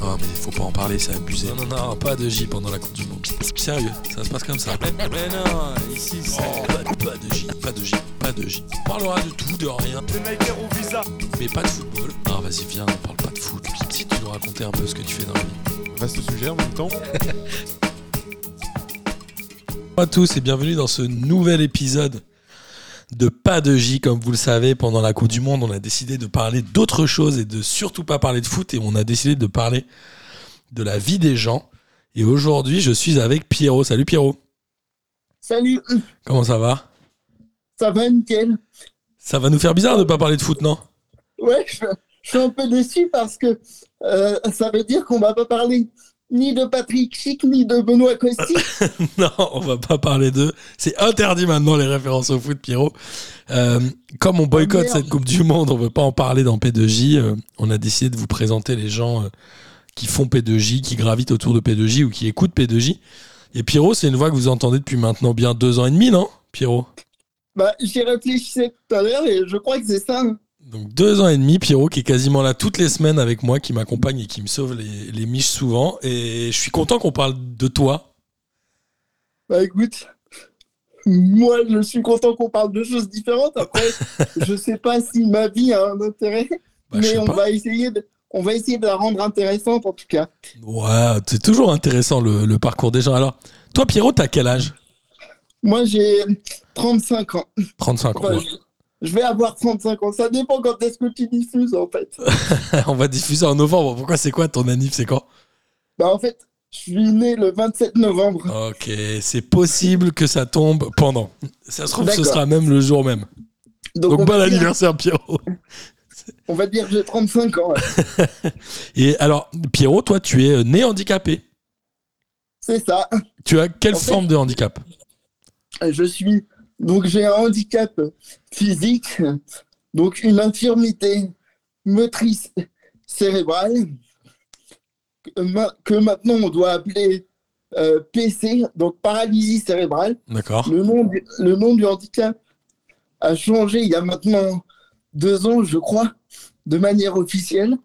Non, mais faut pas en parler, c'est abusé. Non, non, non, pas de J pendant la Coupe du Monde. Sérieux, ça se passe comme ça. Mais non, ici, c'est. pas, pas de J, pas de J, pas de J. On parlera de tout, de rien. visa. Mais pas de football. Non, vas-y, viens, on parle pas de foot. Si tu nous raconter un peu ce que tu fais dans la vie. Vaste sujet en même temps. Bonjour à tous et bienvenue dans ce nouvel épisode de Pas de J. Comme vous le savez, pendant la Coupe du Monde, on a décidé de parler d'autre chose et de surtout pas parler de foot. Et on a décidé de parler de la vie des gens. Et aujourd'hui, je suis avec Pierrot. Salut Pierrot. Salut, Comment ça va? Ça va nickel. Ça va nous faire bizarre de pas parler de foot, non? Ouais, je, je suis un peu déçu parce que euh, ça veut dire qu'on va pas parler ni de Patrick Chic ni de Benoît Costi. Non, on va pas parler d'eux. C'est interdit maintenant les références au foot, Pierrot. Euh, comme on boycotte Oh, cette Coupe du Monde, on veut pas en parler dans P2J. euh, on a décidé de vous présenter les gens euh, qui font P2J, qui gravitent autour de P2J ou qui écoutent P2J. Et Pierrot, c'est une voix que vous entendez depuis maintenant bien deux ans et demi, non Pierrot? Bah, j'y réfléchissais tout à l'heure et je crois que c'est ça. Donc deux ans et demi, Pierrot qui est quasiment là toutes les semaines avec moi, qui m'accompagne et qui me sauve les, les miches souvent. Et je suis content qu'on parle de toi. Bah écoute, moi je suis content qu'on parle de choses différentes. Après, je sais pas si ma vie a un intérêt, Bah, mais on pas. va essayer de. On va essayer de la rendre intéressante en tout cas. Ouais, c'est toujours intéressant le, le parcours des gens. Alors, toi, Pierrot, t'as quel âge? Moi j'ai 35 ans. 35 ans. Enfin, je vais avoir 35 ans. Ça dépend quand est-ce que tu diffuses en fait. On va diffuser en novembre. Pourquoi c'est quoi ton anniv C'est quand? Bah en fait, je suis né le 27 novembre. Ok, c'est possible que ça tombe pendant. Ça se trouve, ce sera même le jour même. Donc, on bon va dire- anniversaire, Pierrot. On va dire que j'ai 35 ans. ouais. Et alors, Pierrot, toi, tu es euh, né handicapé. C'est ça. Tu as quelle En fait- forme de handicap? Je suis donc j'ai un handicap physique, donc une infirmité motrice cérébrale que, ma- que maintenant on doit appeler euh, PC, donc paralysie cérébrale. D'accord. Le nom, du, le nom du handicap a changé il y a maintenant deux ans, je crois, de manière officielle.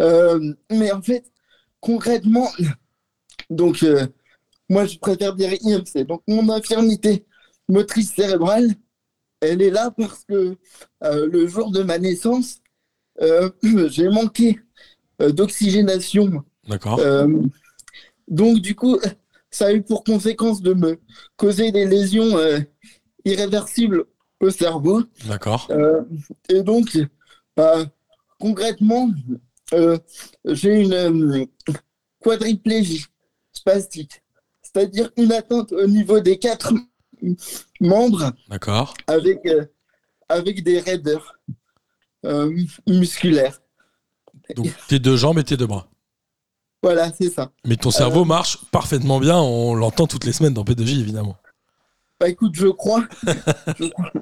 Euh, mais en fait, concrètement, donc euh, moi je préfère dire IMC. Donc mon infirmité motrice cérébrale, elle est là parce que euh, le jour de ma naissance, euh, j'ai manqué euh, d'oxygénation D'accord. euh, donc, du coup, ça a eu pour conséquence de me causer des lésions euh, irréversibles au cerveau. D'accord. Euh, et donc, bah, concrètement, euh, j'ai une quadriplégie spastique, c'est-à-dire une atteinte au niveau des quatre membres D'accord. avec, euh, avec des raideurs euh, musculaires. Donc, tes deux jambes et tes deux bras. Voilà, c'est ça. Mais ton cerveau marche parfaitement bien. On l'entend toutes les semaines dans P2J, évidemment. Bah écoute, je crois. Je crois.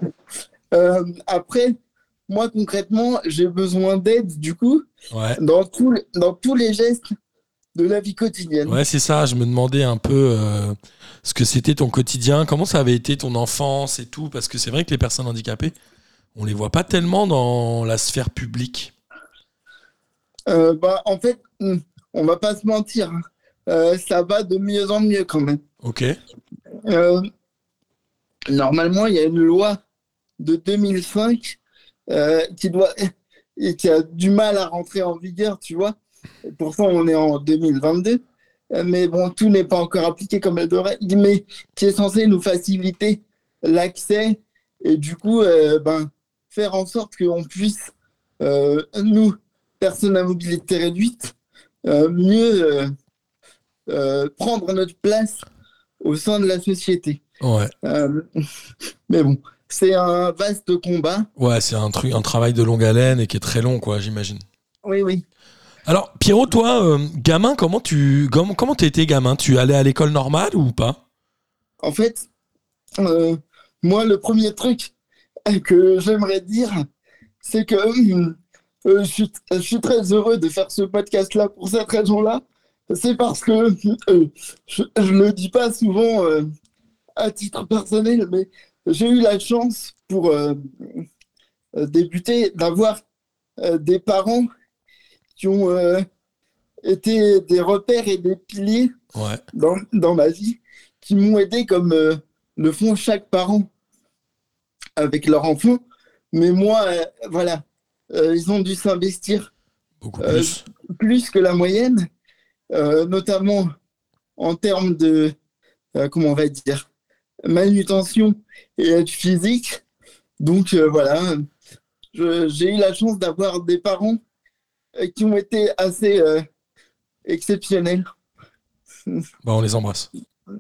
Euh, après, moi concrètement, j'ai besoin d'aide du coup Ouais. dans, tout dans tous les gestes de la vie quotidienne. Ouais, c'est ça. Je me demandais un peu euh, ce que c'était ton quotidien, comment ça avait été ton enfance et tout, parce que c'est vrai que les personnes handicapées, on les voit pas tellement dans la sphère publique. Euh, bah, en fait, hmm, on va pas se mentir. Euh, ça va de mieux en mieux quand même. Ok. Normalement, il y a une loi de 2005 euh, qui doit et qui a du mal à rentrer en vigueur, tu vois. Pourtant, on est en 2022. Euh, Mais bon, tout n'est pas encore appliqué comme elle devrait, mais qui est censé nous faciliter l'accès et du coup, euh, ben, faire en sorte qu'on puisse, euh, nous, personnes à mobilité réduite, euh, mieux prendre notre place au sein de la société. Ouais. Mais bon, c'est un vaste combat. Ouais, c'est un truc, un travail de longue haleine et qui est très long, quoi, j'imagine. Oui, oui. Alors, Pierrot, toi, euh, gamin, comment tu, comment, t'étais gamin? Tu allais à l'école normale ou pas? En fait, euh, moi, le premier truc que j'aimerais dire, c'est que euh, je, suis, je suis très heureux de faire ce podcast-là pour cette raison-là. C'est parce que je ne le dis pas souvent à titre personnel, mais j'ai eu la chance pour débuter d'avoir des parents qui ont, euh, été des repères et des piliers Ouais. dans, dans ma vie qui m'ont aidé comme euh, le font chaque parent avec leur enfant. Mais moi, euh, voilà, ils ont dû s'investir Beaucoup plus. plus que la moyenne, notamment en termes de, comment on va dire, manutention et aide physique. Donc voilà, j'ai eu la chance d'avoir des parents qui ont été assez euh, exceptionnels. Bah, on les embrasse.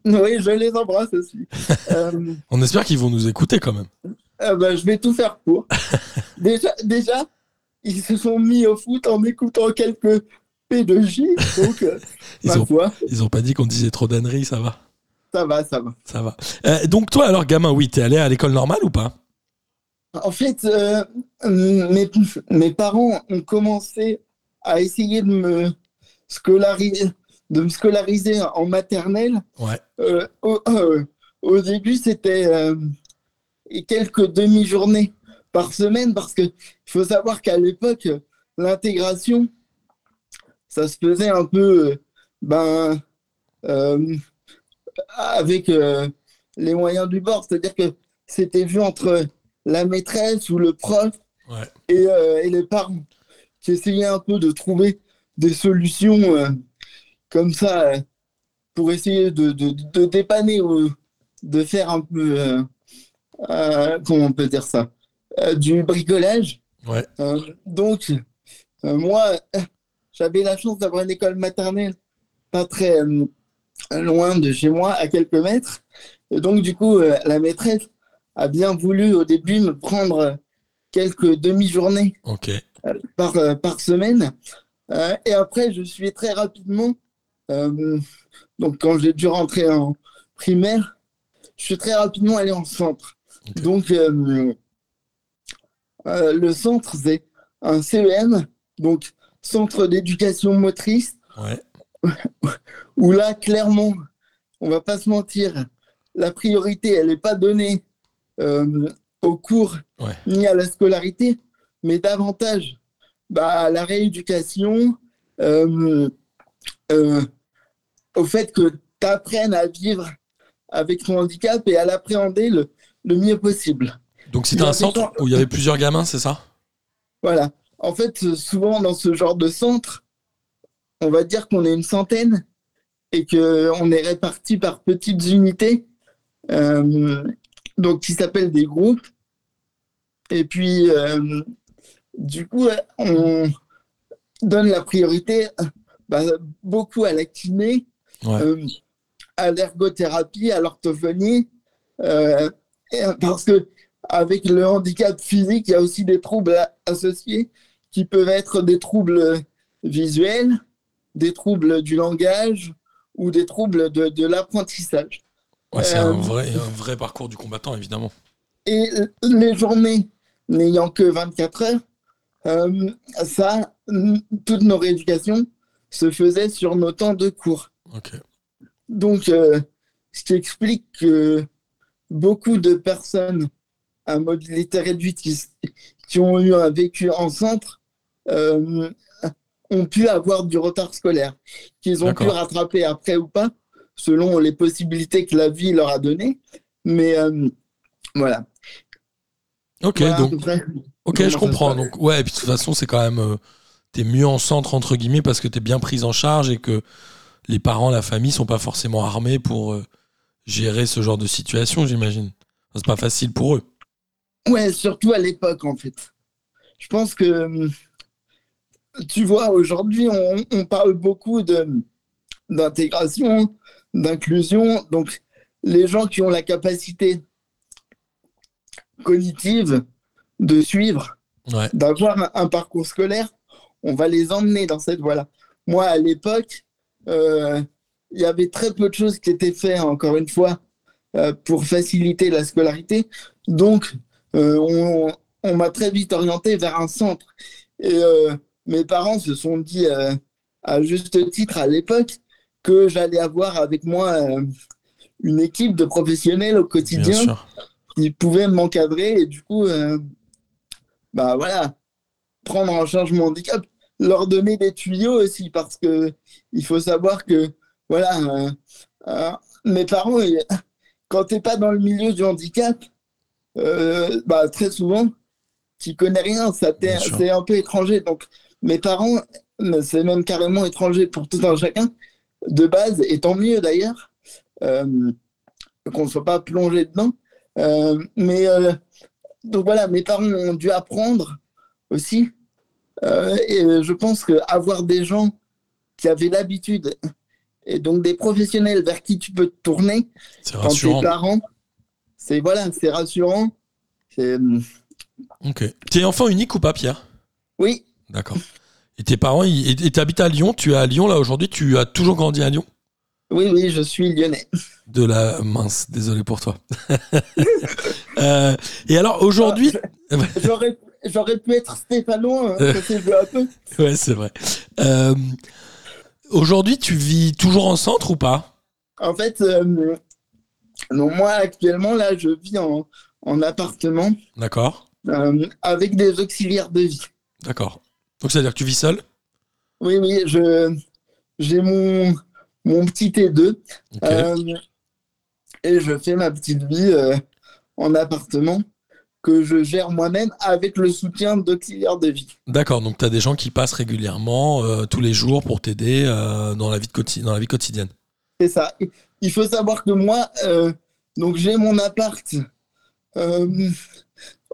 Oui, je les embrasse aussi. Euh, On espère qu'ils vont nous écouter quand même. euh, bah, je vais tout faire pour. déjà, déjà, ils se sont mis au foot en écoutant quelques P2J. Donc, euh, Ils ma ont, foi, ils ont pas dit qu'on disait trop d'âneries, ça va? ça va, ça va. Ça va. Euh, donc toi alors gamin, oui, t'es allé à l'école normale ou pas? En fait, euh, mes, mes parents ont commencé à essayer de me scolariser, de me scolariser en maternelle. Ouais. Euh, au, euh, au début, c'était quelques demi-journées par semaine parce que il faut savoir qu'à l'époque, l'intégration, ça se faisait un peu ben, avec les moyens du bord. C'est-à-dire que c'était vu entre la maîtresse ou le prof Ouais. et, euh, et les parents qui essayaient un peu de trouver des solutions euh, comme ça euh, pour essayer de, de, de dépanner ou de faire un peu, comment on peut dire ça, du bricolage. Ouais. Donc, moi, j'avais la chance d'avoir une école maternelle pas très loin de chez moi, à quelques mètres. Et donc, du coup, la maîtresse a bien voulu au début me prendre euh, quelques demi-journées Ok. par, euh, par semaine. Euh, et après, je suis très rapidement, euh, donc quand j'ai dû rentrer en primaire, je suis très rapidement allé en centre. Donc, euh, euh, le centre, c'est un CEM, donc Centre d'éducation motrice, Ouais. où là, clairement, on va pas se mentir, la priorité, elle n'est pas donnée euh, au cours Ouais. ni à la scolarité, mais davantage bah, à la rééducation, euh, euh, au fait que tu apprennes à vivre avec ton handicap et à l'appréhender le, le mieux possible. Donc c'était un centre où il y avait plusieurs gamins, c'est ça? Voilà. En fait, souvent dans ce genre de centre, on va dire qu'on est une centaine et qu'on est répartis par petites unités, euh, donc qui s'appellent des groupes. Et puis, euh, du coup, on donne la priorité bah, beaucoup à la kiné, Ouais. euh, à l'ergothérapie, à l'orthophonie, euh, parce que avec le handicap physique, il y a aussi des troubles associés qui peuvent être des troubles visuels, des troubles du langage ou des troubles de, de l'apprentissage. Ouais, c'est Euh, un vrai, un vrai parcours du combattant, évidemment. Et les journées n'ayant que 24 heures, euh, ça, toute nos rééducations se faisaient sur nos temps de cours. Donc, euh, ce qui explique que beaucoup de personnes à mobilité réduite qui, ont eu un vécu en centre euh, ont pu avoir du retard scolaire, qu'ils ont pu rattraper après ou pas, selon les possibilités que la vie leur a données. Mais euh, voilà. Ok, Voilà donc Ok, je comprends. Donc, ouais, et puis de toute façon, c'est quand même. euh, t'es mieux en centre, entre guillemets, parce que t'es bien prise en charge et que les parents, la famille sont pas forcément armés pour euh, gérer ce genre de situation, j'imagine. Enfin, c'est pas facile pour eux. Ouais, surtout à l'époque, en fait. Je pense que, tu vois, aujourd'hui, on, on parle beaucoup de, d'intégration, d'inclusion. Donc, les gens qui ont la capacité cognitive de suivre, Ouais. d'avoir un, parcours scolaire, on va les emmener dans cette voie-là. Moi, à l'époque, euh, il y avait très peu de choses qui étaient faites, encore une fois, euh, pour faciliter la scolarité. Donc, euh, on, on m'a très vite orienté vers un centre. Et mes parents se sont dit, à juste titre à l'époque, que j'allais avoir avec moi euh, une équipe de professionnels au quotidien qui pouvaient m'encadrer et du coup, euh, bah voilà, prendre en charge mon handicap. leur donner des tuyaux aussi, parce que il faut savoir que, voilà, euh, mes parents, quand t'es pas dans le milieu du handicap, euh, bah, très souvent, tu connais rien, ça c'est un peu étranger. Donc, mes parents, c'est même carrément étranger pour tout un chacun, de base, et tant mieux d'ailleurs, euh, qu'on ne soit pas plongé dedans. Euh, mais euh, donc voilà, mes parents ont dû apprendre aussi. Et je pense qu'avoir des gens qui avaient l'habitude, et donc des professionnels vers qui tu peux te tourner C'est quand rassurant. tes parents, c'est voilà, c'est rassurant. Ok. T'es enfant unique ou pas, Pierre? Oui, D'accord. Et tes parents, ils- et tu habites à Lyon, tu es à Lyon là aujourd'hui, tu as toujours grandi à Lyon? Oui, oui, je suis lyonnais. De la mince, désolé pour toi. Euh, et alors aujourd'hui, J'aurais, j'aurais pu être Stéphano, hein, un peu. ouais c'est vrai. Euh, aujourd'hui, tu vis toujours en centre ou pas? En fait, euh, non, moi actuellement, là, je vis en, en appartement D'accord, avec des auxiliaires de vie. d'accord. Donc c'est à dire que tu vis seul Oui, oui, je, j'ai mon, mon petit T2 Ok. euh, et je fais ma petite vie euh, en appartement que je gère moi-même avec le soutien d'auxiliaires de vie. D'accord. Donc tu as des gens qui passent régulièrement euh, tous les jours pour t'aider dans la vie de dans la vie quotidienne. C'est ça. Il faut savoir que moi, donc j'ai mon appart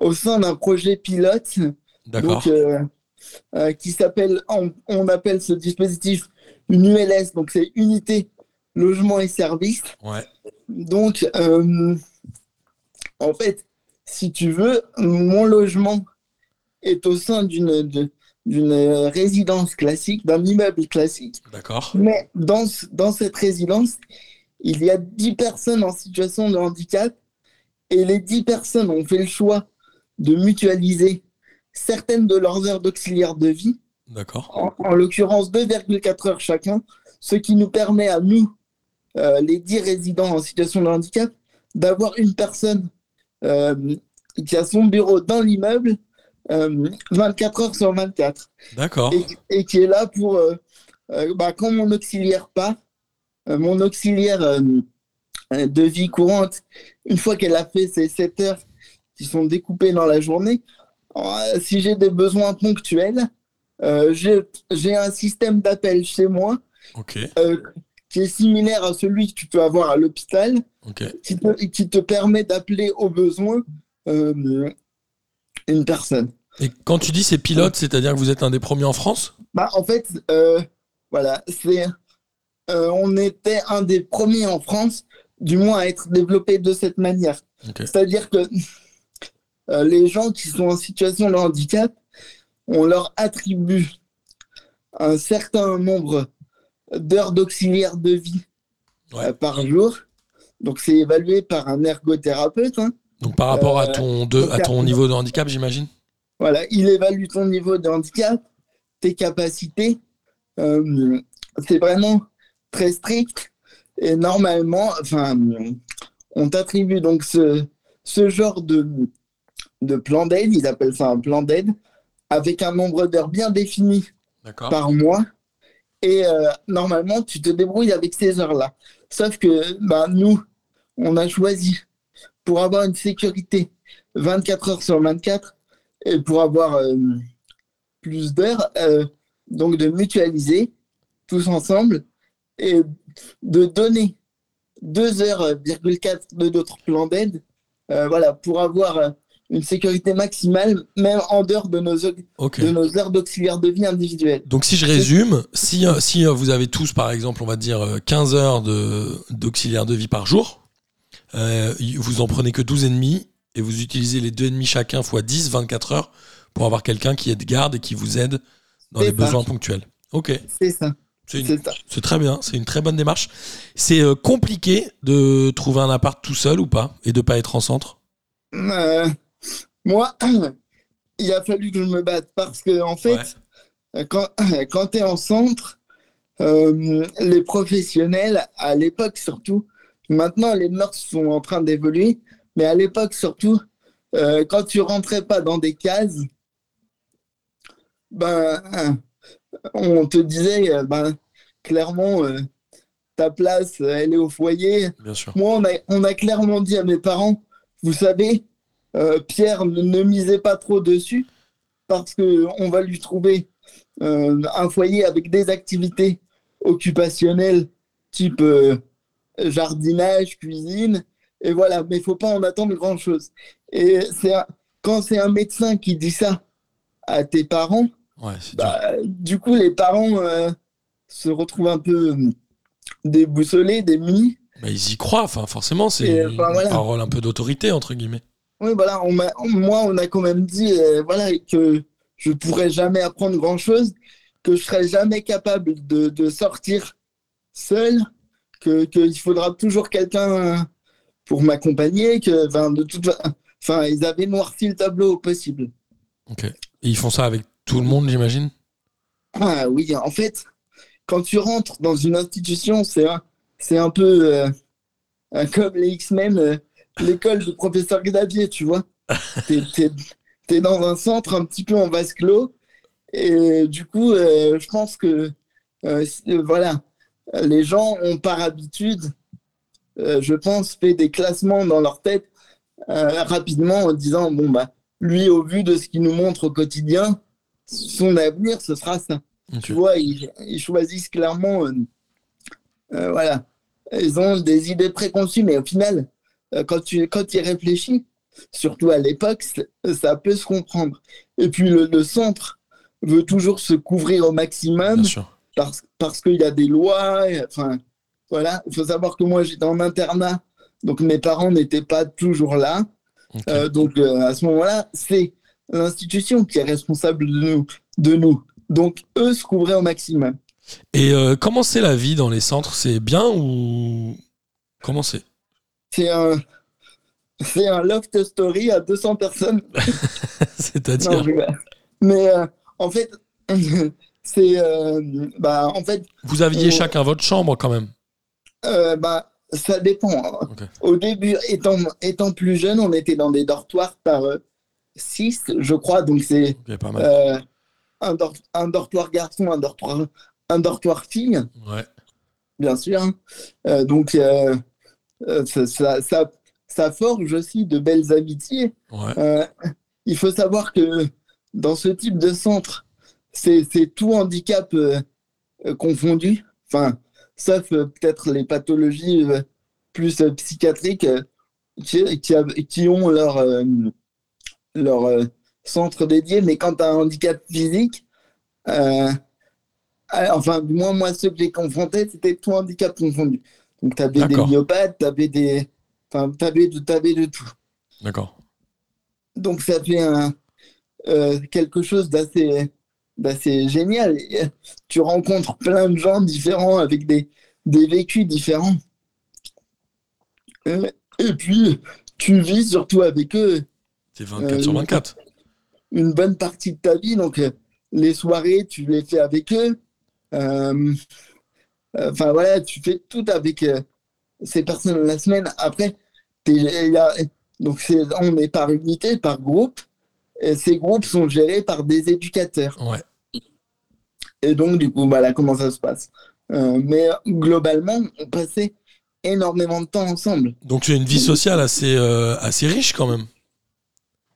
au sein d'un projet pilote D'accord. donc, euh, qui s'appelle, on, on appelle ce dispositif une ULS, donc c'est Unité Logement et Services. Ouais. Donc, euh, en fait, si tu veux, mon logement est au sein d'une d'une résidence classique, d'un immeuble classique. D'accord. Mais dans, dans cette résidence, il y a 10 personnes en situation de handicap et les 10 personnes ont fait le choix de mutualiser certaines de leurs heures d'auxiliaire de vie, D'accord. en, en l'occurrence 2,4 heures chacun, ce qui nous permet à nous, euh, les 10 résidents en situation de handicap, d'avoir une personne euh, qui a son bureau dans l'immeuble euh, 24 heures sur 24 D'accord. et, et qui est là pour, euh, euh, bah, quand mon auxiliaire part, euh, mon auxiliaire euh, euh, de vie courante, une fois qu'elle a fait ses 7 heures qui sont découpées dans la journée, euh, si j'ai des besoins ponctuels, euh, j'ai un système d'appel chez moi euh, qui est similaire à celui que tu peux avoir à l'hôpital, Ok. qui te, qui te permet d'appeler au besoin euh, une personne. Et quand tu dis c'est pilote, c'est-à-dire que vous êtes un des premiers en France? Bah, en fait, euh, voilà, c'est, euh, on était un des premiers en France, du moins à être développé de cette manière. C'est-à-dire que euh, les gens qui sont en situation de handicap, on leur attribue un certain nombre d'heures d'auxiliaire de vie Ouais. euh, par jour. Donc, c'est évalué par un ergothérapeute. hein. Donc par rapport à Euh, ton de, à ton niveau de handicap, j'imagine? Voilà, il évalue ton niveau de handicap, tes capacités. C'est vraiment très strict. Et normalement, enfin, on t'attribue donc ce, ce genre de, de plan d'aide, ils appellent ça un plan d'aide, avec un nombre d'heures bien défini par mois. Et euh, normalement, tu te débrouilles avec ces heures-là. Sauf que bah, nous, on a choisi pour avoir une sécurité 24 heures sur 24 et pour avoir euh, plus d'heures, euh, donc de mutualiser tous ensemble et de donner 2 heures, virgule 4 de d'autres plans d'aide, euh, voilà, pour avoir euh, une sécurité maximale, même en dehors de nos, de nos heures d'auxiliaire de vie individuelles. Donc si je résume, si, euh, si euh, vous avez tous par exemple, on va dire euh, 15 heures de- d'auxiliaire de, vie par jour, euh, vous en prenez que 12 et demi et vous utilisez les deux et demi chacun fois 10, 24 heures pour avoir quelqu'un qui est de garde et qui vous aide dans les ça. besoins ponctuels. Ok, C'est ça, c'est très bien, c'est une très bonne démarche. C'est euh, compliqué de trouver un appart tout seul ou pas et de pas être en centre? Euh, moi, il a fallu que je me batte parce que, en fait, Ouais. quand, quand tu es en centre, euh, les professionnels, à l'époque surtout, maintenant les mœurs sont en train d'évoluer, mais à l'époque surtout, euh, quand tu rentrais pas dans des cases, ben, on te disait, euh, ben, clairement, euh, ta place, elle est au foyer. Bien sûr. Moi, on a, on a clairement dit à mes parents, vous savez, euh, Pierre, ne, misez pas trop dessus parce que on va lui trouver euh, un foyer avec des activités occupationnelles type euh, jardinage, cuisine, et voilà. Mais il faut pas en attendre grand-chose. Et c'est quand c'est un médecin qui dit ça à tes parents, Ouais, bah, du coup, les parents se retrouvent un peu euh, déboussolés, démunis. Bah, ils y croient, enfin, forcément, c'est une voilà. parole un peu d'autorité, entre guillemets. Oui, voilà, on moi, on a quand même dit euh, voilà, que je pourrais jamais apprendre grand-chose, que je serais jamais capable de, de sortir seul, que qu'il faudra toujours quelqu'un pour m'accompagner, que de toute enfin, ils avaient noirci le tableau au possible. Ok. Et ils font ça avec tout le monde, j'imagine? Ah oui, en fait, quand tu rentres dans une institution, c'est un, c'est un peu euh, comme les X-Men, euh, l'école du professeur Xavier, tu vois. T'es, t'es- t'es dans un centre un petit peu en vase clos. Et du coup, euh, je pense que euh, voilà, les gens ont par habitude, euh, je pense, fait des classements dans leur tête rapidement en disant bon bah lui, au vu de ce qu'il nous montre au quotidien, son avenir, ce sera ça. Tu vois, ils, ils choisissent clairement. voilà. Ils ont des idées préconçues, mais au final, quand tu quand tu y réfléchis, surtout à l'époque, ça peut se comprendre. Et puis le, le centre veut toujours se couvrir au maximum parce, parce qu'il y a des lois. et- Enfin, voilà. Il faut savoir que moi, j'étais en internat, donc mes parents n'étaient pas toujours là. Euh, donc euh, à ce moment-là, c'est l'institution qui est responsable de nous. De nous. Donc eux se couvraient au maximum. Et euh, comment c'est la vie dans les centres? C'est bien ou. Comment c'est? C'est un, c'est un loft story à 200 personnes. C'est-à-dire. Mais euh, en fait, c'est euh, bah en fait Vous aviez on- chacun votre chambre quand même euh, bah ça dépend. Ok. Au début, étant étant plus jeune, on était dans des dortoirs par 6, je crois. Donc c'est Ok, pas mal. euh, un, dor- un dortoir garçon, un dortoir un dortoir fille. Ouais. bien sûr. hein. Donc, ça, ça, ça- ça forge aussi de belles amitiés. Ouais. Euh, il faut savoir que dans ce type de centre, c'est tout handicap euh, euh, confondu. Enfin, sauf euh, peut-être les pathologies euh, plus euh, psychiatriques euh, qui, qui, av- qui ont leur, euh, leur euh, centre dédié. Mais quand tu as un handicap physique, euh, enfin, du moins, moi, ceux que j'ai confrontés, c'était tout handicap confondu. Donc, tu avais des myopathes, tu avais des. Enfin, tu avais, de- de tout. D'accord. Donc ça fait un, euh, quelque chose d'assez d'assez génial. Et, euh, tu rencontres plein de gens différents avec des, des vécus différents. Euh, et puis, tu vis surtout avec eux C'est 24 Euh, sur 24. une bonne partie de ta vie. Donc, les soirées, tu les fais avec eux. Enfin, voilà, tu fais tout avec euh, ces personnes la semaine. Après, y a- donc on est par unité, par groupe. Et ces groupes sont gérés par des éducateurs. Ouais. Et donc, du coup, voilà comment ça se passe. Euh, mais globalement, on passait énormément de temps ensemble. Donc tu as une vie sociale assez, euh, assez riche quand même.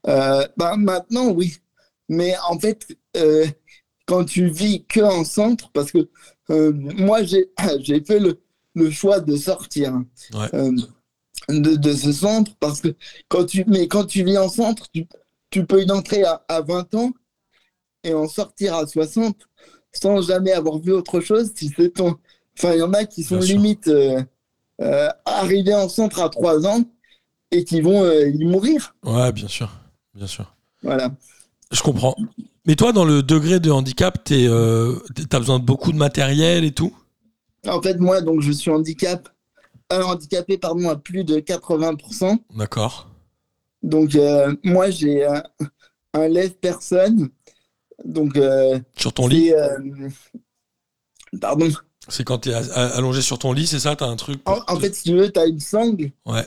Euh, bah, maintenant, oui. Mais en fait, quand tu vis que en centre, parce que euh, moi, j'ai fait le, le choix de sortir Ouais. euh, de, de ce centre, parce que quand tu, mais quand tu vis en centre, tu, tu peux y entrer à, à 20 ans et en sortir à 60 sans jamais avoir vu autre chose. Si c'est ton... Enfin, il y en a qui sont Bien limite euh, euh, arrivés en centre à 3 ans et qui vont y mourir. Ouais, bien sûr. Bien sûr. Voilà. Je comprends. Mais toi, dans le degré de handicap, t'es, euh, t'as besoin de beaucoup de matériel et tout? En fait, moi, donc, je suis handicap, un handicapé pardon, à plus de 80%. D'accord. Donc, euh, moi, j'ai un, lève-personne. Donc, euh, Sur ton lit? euh, pardon. C'est quand a- a- allongé sur ton lit, c'est ça? T'as un truc En, fait, si tu veux, tu as une sangle Ouais.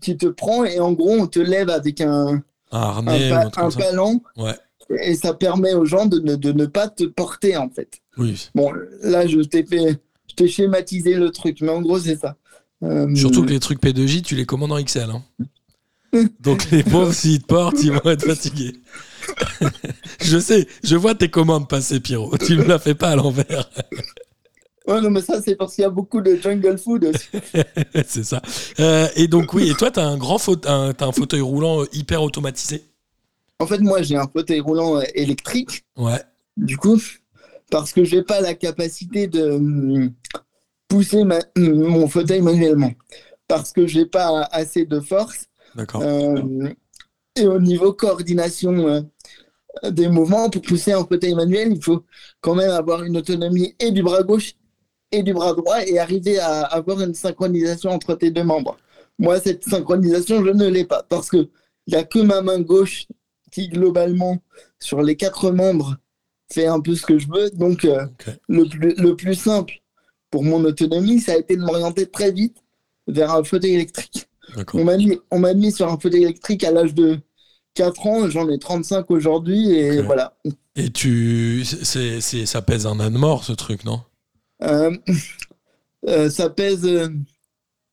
qui te prend et en gros, on te lève avec un, Un un, harnais pa- ou un truc un comme ça palan Ouais. Et ça permet aux gens de ne, de ne pas te porter en fait. Oui. Bon, là, je t'ai fait, je t'ai schématisé le truc, mais en gros, c'est ça. Euh, Surtout que les trucs P2J, tu les commandes en XL. hein. Donc les pauvres, s'ils te portent, ils vont être fatigués. je sais, je vois tes commandes passer, Pierrot. Tu ne la fais pas à l'envers. Ouais, non, mais ça, c'est parce qu'il y a beaucoup de jungle food aussi. c'est ça. Euh, et donc, oui, et toi, tu as un grand faute- un, t'as un fauteuil roulant euh, hyper automatisé. En fait, moi, j'ai un fauteuil roulant euh, électrique, Ouais. du coup, parce que j'ai pas la capacité de hum, pousser ma- hum, mon fauteuil manuellement. Parce que j'ai pas assez de force. D'accord. Euh, et au niveau coordination euh, des mouvements, pour pousser un fauteuil manuel, il faut quand même avoir une autonomie et du bras gauche et du bras droit et arriver à avoir une synchronisation entre tes deux membres. Moi, cette synchronisation, je ne l'ai pas parce que il n'y a que ma main gauche qui, globalement, sur les quatre membres, fait un peu ce que je veux. Donc, euh, le, plus, le plus simple pour mon autonomie, ça a été de m'orienter très vite vers un fauteuil électrique. On m'a mis, on m'a mis sur un fauteuil électrique à l'âge de 4 ans, j'en ai 35 aujourd'hui et voilà. Et tu. C'est, c'est, ça pèse un âne mort, ce truc, non? Euh, euh, ça pèse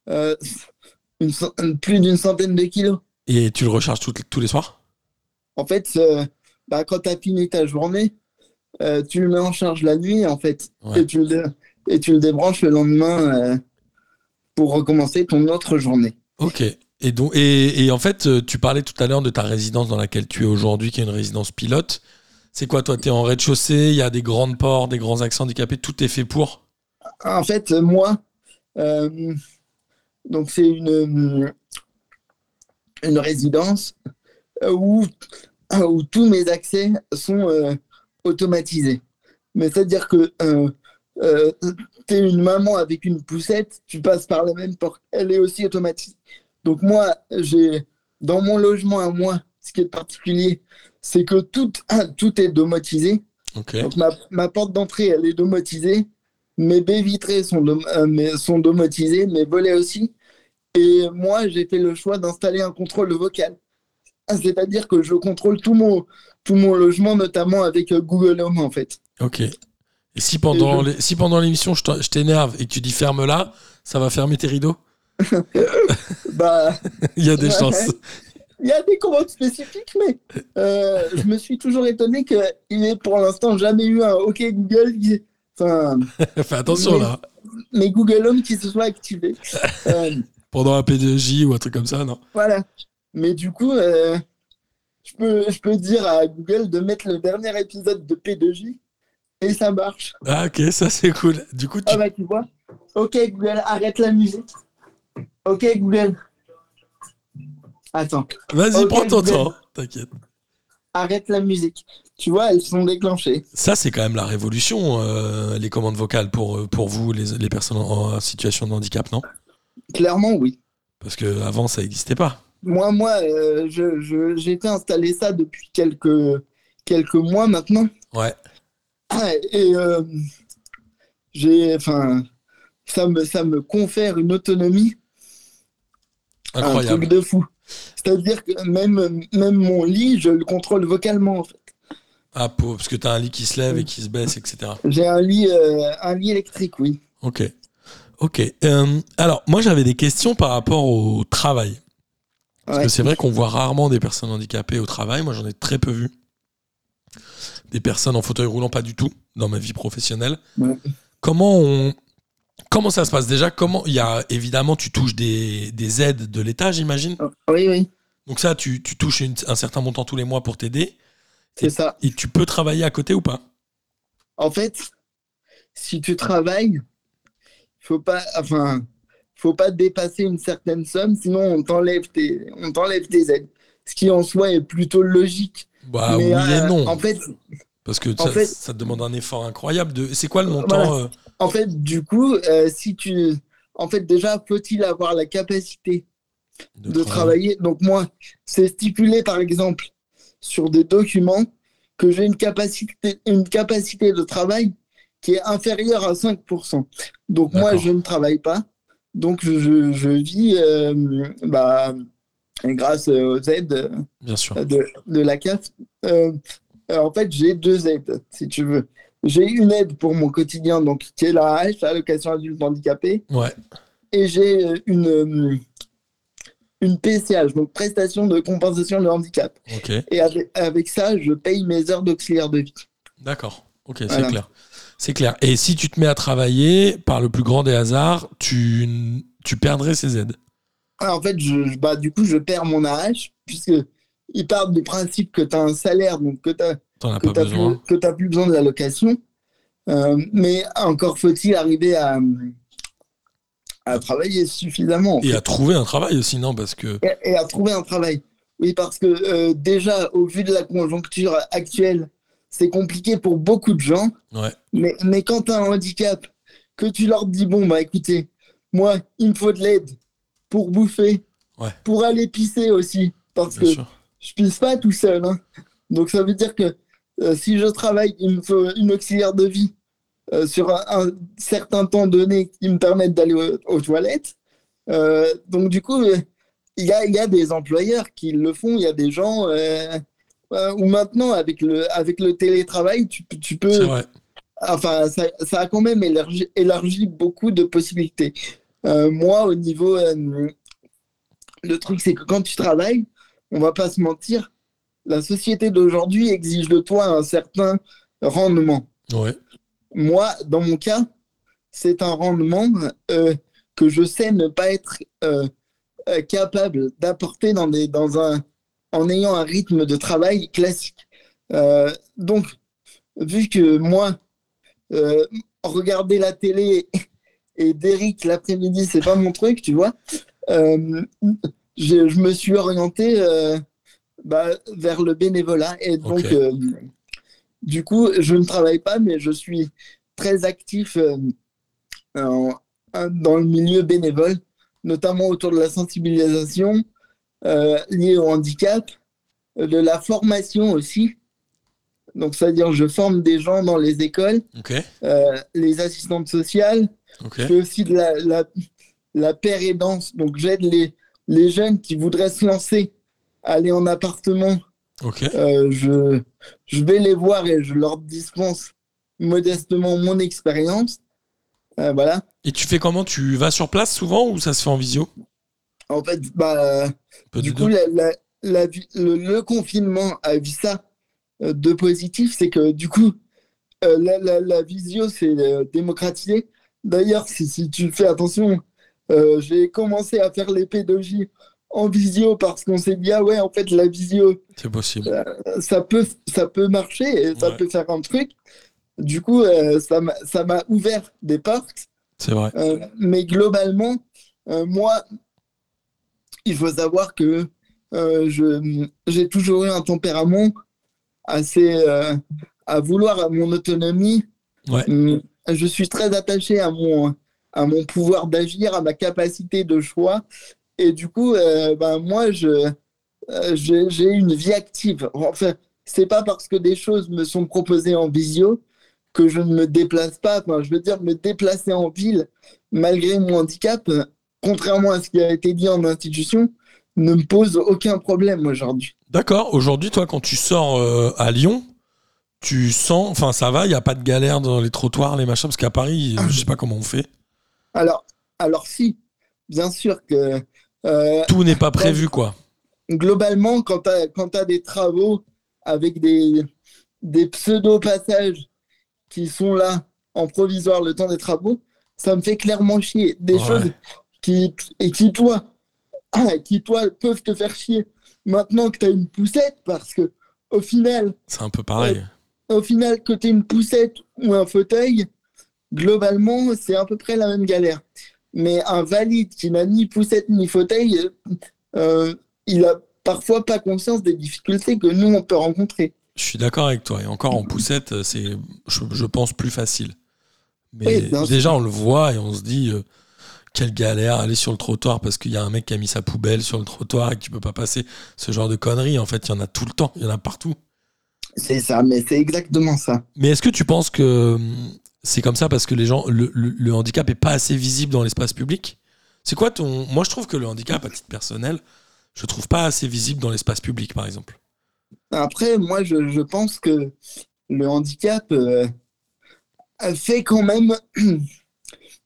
une plus d'une centaine de kilos. Et tu le recharges tout- tous les soirs? En fait, euh, bah, quand tu as fini ta journée, euh, tu le mets en charge la nuit en fait Ouais. et, tu le, dé- et tu le débranches le lendemain euh, pour recommencer ton autre journée. Ok. Et, donc, et, et en fait, tu parlais tout à l'heure de ta résidence dans laquelle tu es aujourd'hui, qui est une résidence pilote. C'est quoi, toi? Tu es en rez-de-chaussée, il y a des grandes portes, des grands accès handicapés, tout est fait pour? En fait, moi, donc c'est une, une résidence où, où tous mes accès sont euh, automatisés. Mais c'est-à-dire que euh, tu es une maman avec une poussette, tu passes par la même porte, elle est aussi automatisée. Donc moi, j'ai dans mon logement à moi, ce qui est particulier, c'est que tout, tout est domotisé. Donc ma, ma porte d'entrée, elle est domotisée. Mes baies vitrées sont, dom- euh, sont domotisées, mes volets aussi. Et moi, j'ai fait le choix d'installer un contrôle vocal. Ah, C'est-à-dire que je contrôle tout mon, tout mon logement, notamment avec euh, Google Home, en fait. Ok. Et si pendant, Et je- les- si pendant l'émission je t'énerve et que tu dis ferme là, ça va fermer tes rideaux? Bah, Il y a des Ouais. chances. il y a des commandes spécifiques, mais euh, je me suis toujours étonné qu'il n'ait pour l'instant jamais eu un OK Google, qui- enfin, Fais attention Mais- là. mes Google Home qui se soit activés. Euh, Pendant un P2J ou un truc comme ça, non? Voilà. Mais du coup, euh, je, peux, je peux dire à Google de mettre le dernier épisode de P2J et ça marche. Ah ok, ça c'est cool. Du coup, tu... Ah bah tu vois. Ok Google, arrête la musique. Ok Google. Attends, vas-y, prends ton Google. temps. T'inquiète. arrête la musique. Tu vois, elles sont déclenchées. Ça, c'est quand même la révolution, euh, les commandes vocales pour, euh, pour vous, les, les personnes en, en situation de handicap, non? Clairement, oui. Parce qu'avant, ça n'existait pas. Moi, moi, euh, je, je- j'ai fait installer ça depuis quelques, quelques mois maintenant. Ouais. Ah, et euh, j'ai, enfin, ça me, ça me confère une autonomie. Un Incroyable. truc de fou. C'est-à-dire que même, même mon lit, je le contrôle vocalement. En fait. Ah, pour- parce que tu as un lit qui se lève et qui se baisse, etc. J'ai un lit, euh, un lit électrique, oui. Ok. Ok. Euh, alors, moi, j'avais des questions par rapport au travail. Parce Ouais. que c'est vrai qu'on voit rarement des personnes handicapées au travail. Moi, j'en ai très peu vu. Des personnes en fauteuil roulant, pas du tout, dans ma vie professionnelle. Ouais. Comment on. Comment ça se passe déjà? Comment il y a évidemment tu touches des, des aides de l'État j'imagine Oui, oui, donc ça tu, tu touches une- un certain montant tous les mois pour t'aider c'est ça. et tu peux travailler à côté ou pas? En fait, si tu travailles, faut pas, enfin, faut pas dépasser une certaine somme, sinon on t'enlève tes, on t'enlève tes aides. Ce qui en soi est plutôt logique. bah Mais, oui et euh, non En fait, parce que ça, fait- ça demande un effort incroyable de c'est quoi le montant Voilà. euh, En fait, du coup, euh, si tu. En fait, déjà, faut-il avoir la capacité de, travailler Donc, moi, c'est stipulé, par exemple, sur des documents que j'ai une capacité, une capacité de travail qui est inférieure à 5%. Donc, moi, je ne travaille pas. Donc, je, je vis euh, bah, grâce aux aides bien sûr de, de la CAF. Euh, en fait, j'ai deux aides, si tu veux. J'ai une aide pour mon quotidien, donc qui est la l'AH, l'allocation adulte handicapé, Ouais. et j'ai euh, une, une PCH, donc prestation de compensation de handicap. Ok. Et avec, avec ça, je paye mes heures d'auxiliaire de vie. D'accord. Ok, c'est clair. C'est clair. Et si tu te mets à travailler, par le plus grand des hasards, tu, tu perdrais ces aides. Alors, en fait, je, bah, du coup, je perds mon AH, puisque ils partent du principe que tu as un salaire, donc que tu T'en as que pas t'as besoin. plus, plus besoin de l'allocation. Euh, mais encore faut-il arriver à, à travailler suffisamment en Et fait. à trouver un travail aussi, non Parce que. et, et à trouver un travail. Oui, parce que euh, déjà, au vu de la conjoncture actuelle, c'est compliqué pour beaucoup de gens. Ouais. Mais, mais quand tu as un handicap, que tu leur dis, bon, bah écoutez, moi, il me faut de l'aide pour bouffer, Ouais. pour aller pisser aussi, parce Bien que sûr. je pisse pas tout seul. hein. Donc ça veut dire que euh, si je travaille, il me faut une auxiliaire de vie euh, sur un, un certain temps donné qui me permette d'aller au- aux toilettes. Euh, donc du coup, il y, a, il y a des employeurs qui le font, il y a des gens euh, où maintenant, avec le, avec le télétravail, tu, peux- tu C'est peux... vrai. Enfin, ça, ça a quand même élargi, élargi beaucoup de possibilités. Euh, moi, au niveau... euh, le truc, c'est que quand tu travailles, on va pas se mentir, la société d'aujourd'hui exige de toi un certain rendement. Ouais. Moi, dans mon cas, c'est un rendement euh, que je sais ne pas être euh, capable d'apporter dans, des- dans un, en ayant un rythme de travail classique. Euh, donc, vu que moi, euh, regarder la télé et d'Eric l'après-midi, c'est pas mon truc, tu vois, euh, je, je me suis orienté bah, vers le bénévolat. Et donc, du coup, je ne travaille pas, mais je suis très actif dans le milieu bénévole, notamment autour de la sensibilisation euh, liée au handicap, euh, de la formation aussi. Donc, c'est-à-dire, je forme des gens dans les écoles, euh, les assistantes sociales, je fais aussi de la, la, la paire et danse. Donc, j'aide les, les jeunes qui voudraient se lancer, aller en appartement. Euh, je, je vais les voir et je leur dispense modestement mon expérience. Euh, voilà. Et tu fais comment? Tu vas sur place souvent ou ça se fait en visio? En fait, bah, peu du coup, deux. la, la- la vi- le, le confinement a vu ça euh, de positif, c'est que du coup, euh, la, visio, c'est euh, démocratisé. D'ailleurs, si, si tu fais attention, euh, j'ai commencé à faire les pédagogies en visio parce qu'on s'est dit, ah ouais, en fait, la visio, C'est possible. euh, ça peut, ça peut marcher et ça Ouais. peut faire un truc. Du coup, euh, ça m'a- ça m'a ouvert des portes. C'est vrai. Mais globalement, moi, il faut savoir que euh, je- j'ai toujours eu un tempérament assez euh, à vouloir mon autonomie. Ouais. Hum, Je suis très attaché à mon, à mon pouvoir d'agir, à ma capacité de choix. Et du coup, euh, ben, moi, je, euh, j'ai j'ai une vie active. Enfin, c'est pas parce que des choses me sont proposées en visio que je ne me déplace pas. Enfin, je veux dire, me déplacer en ville, malgré mon handicap, euh, contrairement à ce qui a été dit en institution, ne me pose aucun problème aujourd'hui. D'accord. Aujourd'hui, toi, quand tu sors euh, à Lyon, tu sens. Enfin, ça va, il n'y a pas de galère dans les trottoirs, les machins, parce qu'à Paris, je sais pas comment on fait. Alors, alors si, bien sûr que euh, Tout n'est pas prévu, quoi. globalement, quand tu as, des travaux avec des, des pseudo-passages qui sont là en provisoire le temps des travaux, ça me fait clairement chier. Des Ouais. choses qui, et qui, toi, qui, toi, peuvent te faire chier maintenant que tu as une poussette, parce que au final, C'est un peu pareil. au final, que tu une poussette ou un fauteuil, globalement, c'est à peu près la même galère. Mais un valide qui n'a ni poussette ni fauteuil, euh, il a parfois pas conscience des difficultés que nous, on peut rencontrer. Je suis d'accord avec toi. Et encore en poussette, c'est, je, je pense, plus facile. Mais Oui, déjà, on le voit et on se dit, euh, quelle galère aller sur le trottoir parce qu'il y a un mec qui a mis sa poubelle sur le trottoir et que tu peux pas passer. Ce genre de conneries, en fait, il y en a tout le temps. Il y en a partout. C'est ça, mais c'est exactement ça. Mais est-ce que tu penses que hum, c'est comme ça parce que les gens, le, le- le handicap est pas assez visible dans l'espace public? C'est quoi ton. Moi, je trouve que le handicap, à titre personnel, je trouve pas assez visible dans l'espace public, par exemple. Après, moi, je, je pense que le handicap euh, fait quand même,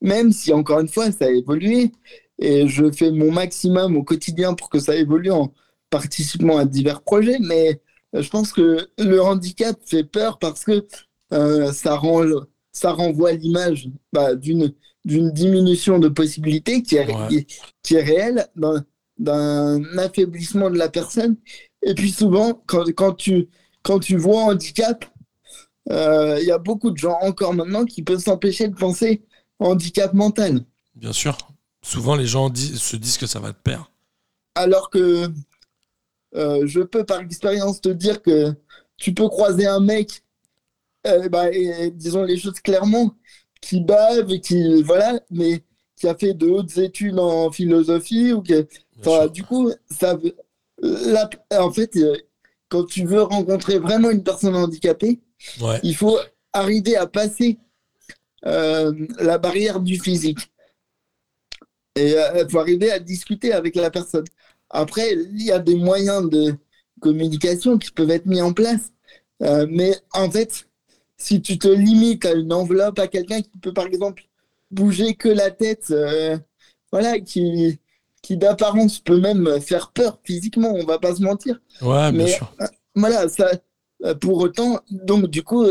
même si encore une fois, ça a évolué, et je fais mon maximum au quotidien pour que ça évolue en participant à divers projets, mais je pense que le handicap fait peur parce que euh, ça, rend, ça renvoie l'image bah, d'une d'une diminution de possibilités qui est, Ouais. qui, est réelle, d'un- d'un affaiblissement de la personne. Et puis souvent, quand, quand, tu, quand tu vois handicap, euh, il y a beaucoup de gens encore maintenant qui peuvent s'empêcher de penser handicap mental. Bien sûr. Souvent, les gens se disent que ça va te perdre. Alors que euh, je peux par expérience te dire que tu peux croiser un mec, euh, bah, et, disons les choses clairement, qui bave et qui, voilà, mais qui a fait de hautes études en philosophie ou que, du coup, ça, là, en fait, euh, quand tu veux rencontrer vraiment une personne handicapée, Ouais. il faut arriver à passer la barrière du physique. Et euh, il faut arriver à discuter avec la personne. Après, il y a des moyens de communication qui peuvent être mis en place. Euh, mais en fait, si tu te limites à une enveloppe, à quelqu'un qui peut, par exemple, bouger que la tête, euh, voilà, qui, qui d'apparence peut même faire peur physiquement, on va pas se mentir Ouais, bien Mais- sûr. voilà, ça, euh, pour autant, donc du coup,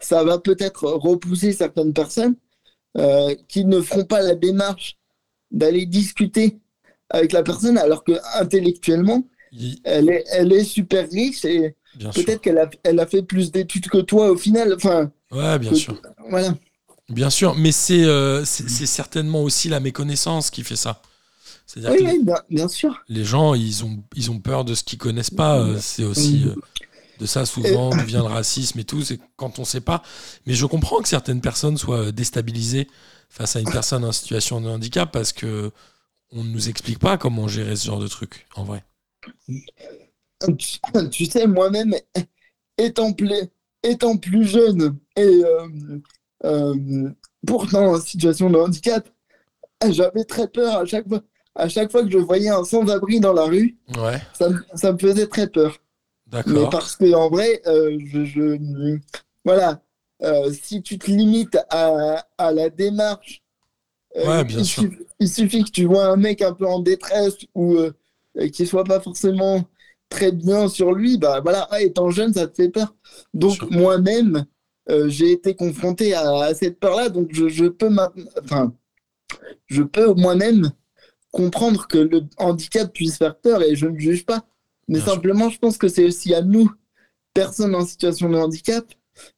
ça va peut-être repousser certaines personnes euh, qui ne feront pas la démarche d'aller discuter avec la personne, alors que intellectuellement, elle est, elle est super riche et peut-être qu'elle a, elle a fait plus d'études que toi au final. Enfin, Ouais, bien que- sûr. voilà. Bien sûr. Mais c'est euh, c'est certainement aussi la méconnaissance qui fait ça. Oui, que les- oui, bien, bien sûr. les gens, ils ont, ils ont peur de ce qu'ils connaissent pas. euh, C'est aussi euh, de ça souvent d'où vient le racisme et tout. C'est quand on sait pas. Mais je comprends que certaines personnes soient euh, déstabilisées face à une personne en situation de handicap parce que on ne nous explique pas comment gérer ce genre de truc. En vrai. tu, tu sais, moi-même, étant, plus jeune et euh, euh, pourtant en situation de handicap, j'avais très peur à chaque fois. À chaque fois que je voyais un sans-abri dans la rue, Ouais. ça, me- ça me faisait très peur. Mais parce que en vrai, euh, je, je- voilà, euh, si tu te limites à, à la démarche, euh, bien il, sûr. suffit, il suffit que tu vois un mec un peu en détresse ou qui soit pas forcément très bien sur lui, bah voilà, ah, étant jeune, ça te fait peur. Donc moi-même, j'ai été confronté à, à cette peur-là, donc je, je peux enfin, je peux moi-même comprendre que le handicap puisse faire peur et je ne juge pas. Mais Bien sûr. simplement, je pense que c'est aussi à nous, personnes en situation de handicap,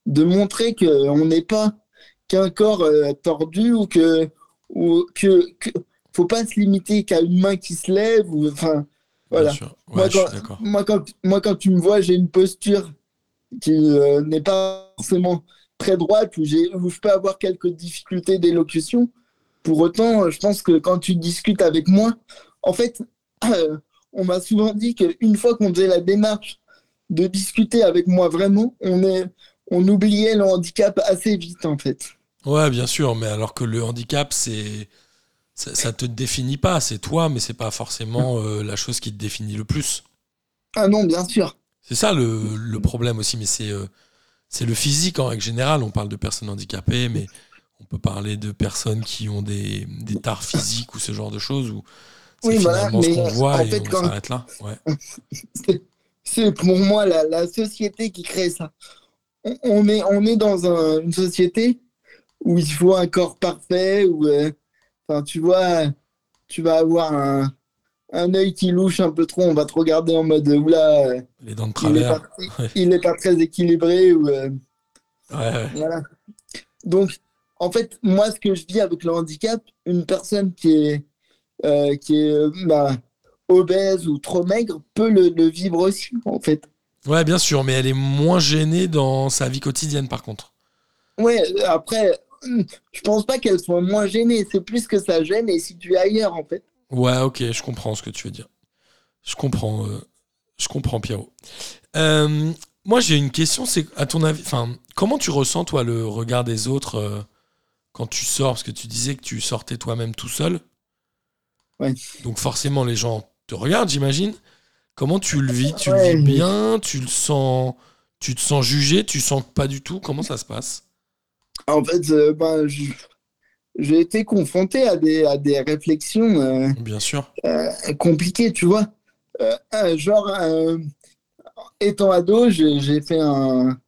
de montrer qu'on n'est pas qu'un corps euh, tordu ou que ou que, que faut pas se limiter qu'à une main qui se lève ou enfin voilà. Ouais, Moi, quand-. Moi quand moi quand tu me vois, j'ai une posture qui euh, n'est pas forcément très droite où j'ai où je peux avoir quelques difficultés d'élocution. Pour autant, je pense que quand tu discutes avec moi, en fait, on m'a souvent dit qu'une fois qu'on faisait la démarche de discuter avec moi vraiment, on, est, on oubliait le handicap assez vite en fait. Ouais, bien sûr, mais alors que le handicap, c'est ça, ça te définit pas, c'est toi, mais c'est pas forcément euh, la chose qui te définit le plus. Ah non, bien sûr. C'est ça le, le problème aussi, mais c'est euh, c'est le physique en règle générale. On parle de personnes handicapées, mais on peut parler de personnes qui ont des, des tares physiques ou ce genre de choses c'est Oui, voilà, ce mais, qu'on voit en et fait, on quand- s'arrête là. Ouais. C'est- pour moi la, la société qui crée ça. On, on est, on est dans un- une société où il faut un corps parfait, où euh, tu vois, tu vas avoir un, un œil qui louche un peu trop, on va te regarder en mode oula, euh, Les dents de il n'est travers. pas, Ouais. il est pas très équilibré. Ou, euh, ouais. Voilà. Donc, en fait, moi, ce que je dis avec le handicap, une personne qui est, euh, qui est euh, bah, obèse ou trop maigre peut le, le vivre aussi, en fait. Ouais, bien sûr, mais elle est moins gênée dans sa vie quotidienne par contre. Ouais, après, hum, je pense pas qu'elle soit moins gênée, c'est plus que ça gêne et situé ailleurs, en fait. Ouais, ok, je comprends ce que tu veux dire. Je comprends, euh, je comprends, Pierrot. Euh, moi, j'ai une question, c'est à ton avis, enfin, comment tu ressens toi le regard des autres euh, quand tu sors, parce que tu disais que tu sortais toi-même tout seul. Ouais. Donc forcément, les gens te regardent, j'imagine. Comment tu le vis? Tu Ouais. le vis bien? Tu le sens Tu te sens jugé? Tu sens pas du tout? Comment ça se passe? En fait, euh, ben, je- j'ai été confronté à des, à des réflexions euh, Bien sûr. euh, compliquées, tu vois. Euh, genre, étant ado, j'ai fait un,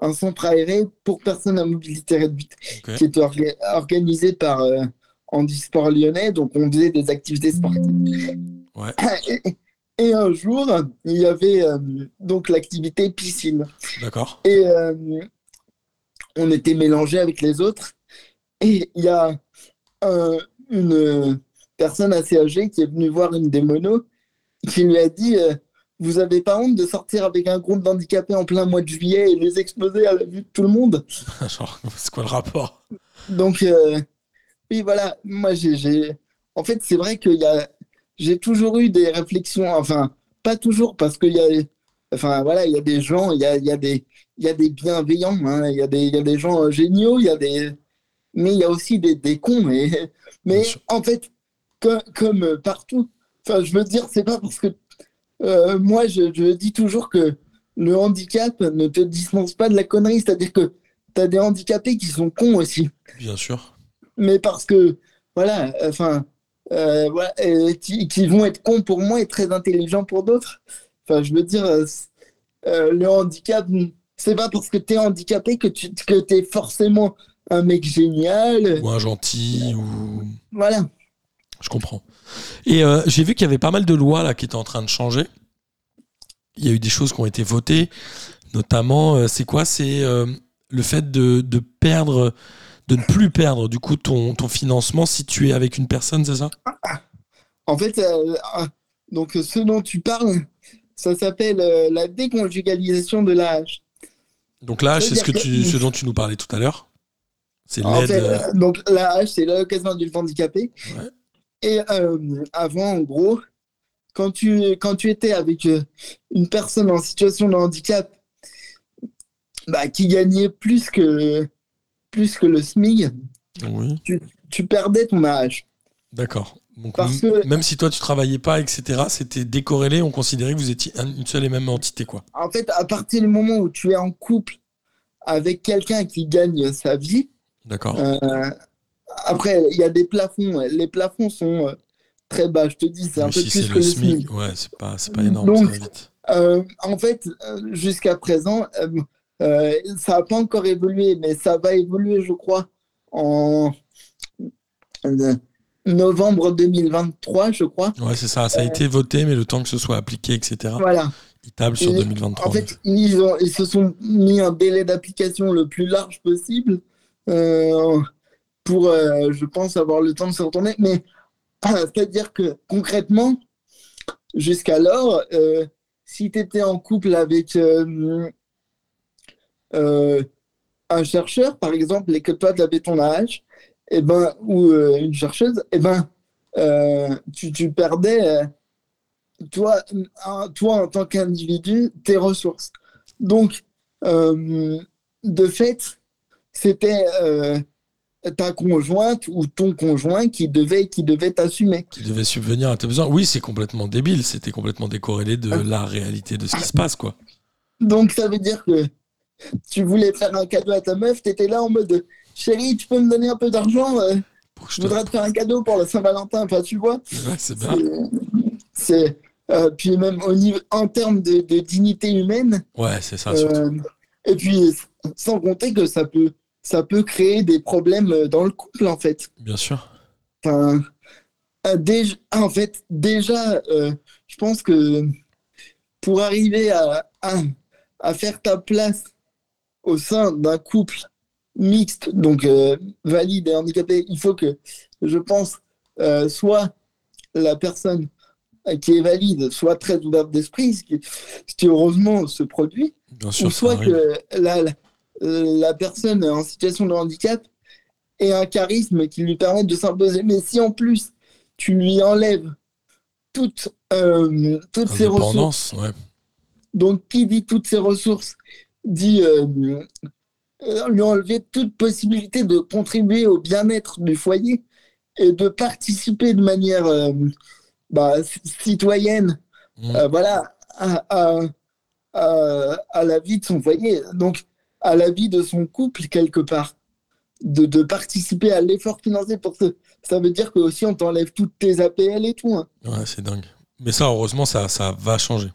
un centre aéré pour personnes à mobilité réduite qui était orga- organisé par Handisport Lyonnais. Donc, on faisait des activités sportives. Ouais. Et, et un jour, il y avait euh, donc l'activité piscine. D'accord. Et euh, on était mélangés avec les autres. Et il y a un- une personne assez âgée qui est venue voir une des monos qui lui a dit euh, Vous avez pas honte de sortir avec un groupe d'handicapés en plein mois de juillet et les exposer à la vue de tout le monde? Genre, c'est quoi le rapport? Donc, oui, voilà, moi, j'ai, en fait, c'est vrai que y a... j'ai toujours eu des réflexions, enfin, pas toujours, parce qu'il y a, enfin, voilà, il y a des gens, il y a, y a des, y a des bienveillants, hein, il y a des, y a des gens euh, géniaux, il y a des, mais il y a aussi des, des cons, mais, mais en fait, comme, comme partout, enfin, je veux dire, c'est pas parce que, euh, moi, je, je dis toujours que le handicap ne te dispense pas de la connerie, c'est-à-dire que tu as des handicapés qui sont cons aussi Bien sûr. Mais parce que voilà, enfin, euh, voilà, euh, qui, qui vont être cons pour moi et très intelligents pour d'autres. Enfin, je veux dire, euh, euh, le handicap, c'est pas parce que tu es handicapé que tu que es forcément un mec génial. Ou un gentil, ou. Voilà. Je comprends. Et j'ai vu qu'il y avait pas mal de lois là qui étaient en train de changer. Il y a eu des choses qui ont été votées, notamment, c'est quoi? C'est le fait de, de perdre, de ne plus perdre du coup ton, ton financement si tu es avec une personne, c'est ça? En fait, euh, ah, donc ce dont tu parles, ça s'appelle euh, la déconjugalisation de l'âge. Donc là, c'est ce, que C'est-à-dire tu, que- ce dont tu nous parlais tout à l'heure. C'est En l'aide. fait, euh, euh, donc l'AH, c'est l'allocation adulte handicapé. Ouais. Et euh, avant, en gros, quand tu, quand tu étais avec euh, une personne en situation de handicap bah, qui gagnait plus que, plus que le SMIG, Oui, tu perdais ton AH. d'accord. Donc Parce que- même si toi tu travaillais pas, etc., c'était décorrélé, on considérait que vous étiez un- une seule et même entité, quoi. En fait, à partir du moment où tu es en couple avec quelqu'un qui gagne sa vie, D'accord. euh, après, il y a des plafonds. Les plafonds sont euh, très bas, je te dis, c'est un peu si plus c'est que le le SMIC. SMIC, ouais, c'est pas, c'est pas énorme, Donc, ça va vite. Euh, en fait, jusqu'à présent, euh, euh, ça n'a pas encore évolué, mais ça va évoluer, je crois, en euh, novembre 2023, je crois. Ouais, c'est ça, ça a été voté, mais le temps que ce soit appliqué, etc., Voilà. il table sur Et, 2023. En fait, ils, ont- ils se sont mis un délai d'application le plus large possible euh, pour, euh, je pense, avoir le temps de se retourner. Mais c'est-à-dire que concrètement, jusqu'alors, euh, si tu étais en couple avec euh, un chercheur, par exemple, et que toi, tu avais ton âge, et ben, ou euh, une chercheuse, et ben, euh, tu, tu perdais, toi, en- toi, en tant qu'individu, tes ressources. Donc, de fait, c'était ta conjointe ou ton conjoint qui devait, qui devait t'assumer. Qui devait subvenir à tes besoins. Oui, c'est complètement débile, c'était complètement décorrélé de Ah. la réalité de ce qui se passe, quoi. Donc, ça veut dire que tu voulais faire un cadeau à ta meuf, tu étais là en mode chérie, tu peux me donner un peu d'argent euh, Pour que je Je voudrais te faire un cadeau pour la Saint-Valentin. Enfin, tu vois, Ouais, c'est bien. c'est. euh, puis même au niveau, en termes de, de dignité humaine, Ouais, c'est ça, surtout. euh, et puis sans compter que ça peut, ça peut créer des problèmes dans le couple, en fait. Bien sûr. Enfin, euh, déjà, en fait, déjà, euh, je pense que pour arriver à, à, à faire ta place au sein d'un couple mixte, donc euh, valide et handicapé, il faut que, je pense, euh, soit la personne qui est valide soit très ouverte d'esprit, ce qui, ce qui heureusement se produit, Bien ou sûr, soit que la, la, la personne en situation de handicap ait un charisme qui lui permette de s'imposer. Mais si en plus tu lui enlèves toutes, euh, toutes ses ressources, ouais. donc qui dit toutes ses ressources dit euh, euh, lui enlever toute possibilité de contribuer au bien-être du foyer et de participer de manière euh, bah, citoyenne Mm. euh, voilà, à, à, à- à la vie de son foyer, donc à la vie de son couple quelque part, de, de participer à l'effort financier pour ce. Ça veut dire que aussi on t'enlève toutes tes APL et tout. hein. Ouais, c'est dingue. Mais ça, heureusement, ça, ça va changer.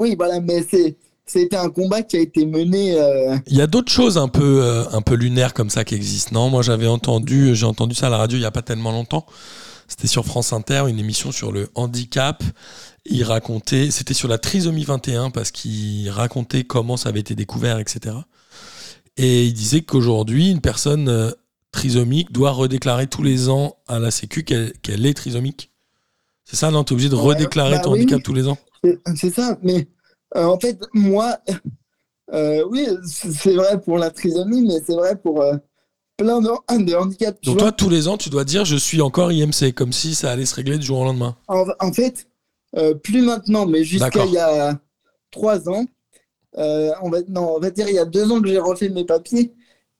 Oui, voilà, mais c'est c'était un combat qui a été mené. euh, Il y a d'autres choses un peu, euh, un peu lunaires comme ça qui existent. Non, moi j'avais entendu, j'ai entendu ça à la radio il y a pas tellement longtemps. C'était sur France Inter, une émission sur le handicap. Il racontait, c'était sur la trisomie 21 parce qu'il racontait comment ça avait été découvert, etc. Et il disait qu'aujourd'hui, une personne euh, trisomique doit redéclarer tous les ans à la Sécu qu'elle est trisomique. C'est ça, non? T'es obligé de Ouais, redéclarer bah ton oui. handicap tous les ans? C'est ça, mais en fait, moi, euh, oui, c'est vrai pour la trisomie, mais c'est vrai pour euh, plein de, de handicaps. Donc vois. toi, tous les ans, tu dois dire je suis encore IMC, comme si ça allait se régler du jour au lendemain. En, en fait, euh, plus maintenant, mais jusqu'à il y a trois ans, euh, on, va, non, on va dire il y a deux ans que j'ai refait mes papiers,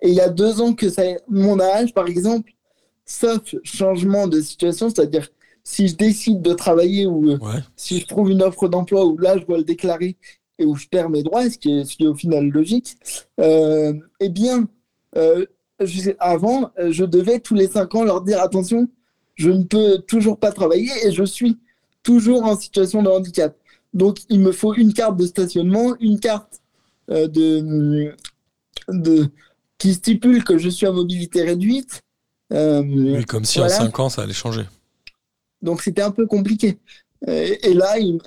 et il y a deux ans que ça, mon âge, par exemple, sauf changement de situation, c'est-à-dire si je décide de travailler ou euh, Ouais. si je trouve une offre d'emploi où là je dois le déclarer et où je perds mes droits, ce qui est, ce qui est au final logique, euh, eh bien, euh, je- avant, je devais tous les cinq ans leur dire attention, je ne peux toujours pas travailler et je suis toujours en situation de handicap. Donc, il me faut une carte de stationnement, une carte euh, de, de, qui stipule que je suis à mobilité réduite. Oui, comme si Voilà. en 5 ans, ça allait changer. Donc c'était un peu compliqué. Euh, et là, ils,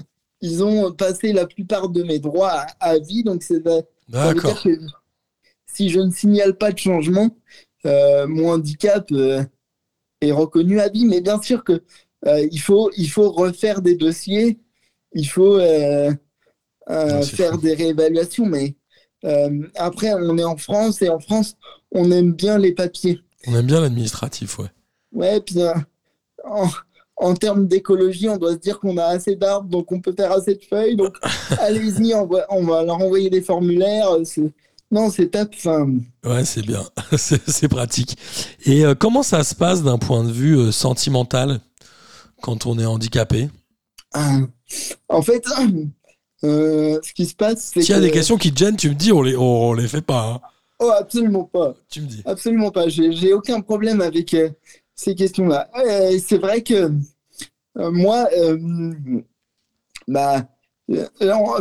ils ont passé la plupart de mes droits à, à vie. Donc c'est- veut D'accord. si je ne signale pas de changement, euh, mon handicap euh, est reconnu à vie. Mais bien sûr que euh, il, faut, il faut refaire des dossiers, il faut euh, euh, faire fou. des réévaluations. Mais euh, après, on est en France et en France, on aime bien les papiers. On aime bien l'administratif, ouais. Ouais, puis euh, en, en termes d'écologie, on doit se dire qu'on a assez d'arbres, donc on peut faire assez de feuilles. Donc allez-y, on va, on va leur envoyer des formulaires. euh, Non, c'est top. Ouais, c'est bien. c'est pratique. Et euh, comment ça se passe d'un point de vue euh, sentimental quand on est handicapé? En fait, euh, ce qui se passe, c'est S'il y a que... des questions qui te gênent, tu me dis, on les, on, on les fait pas. hein. Oh, absolument pas. Tu me dis. Absolument pas. J'ai j'ai aucun problème avec ces questions-là. Euh, c'est vrai que euh, moi, euh, bah, il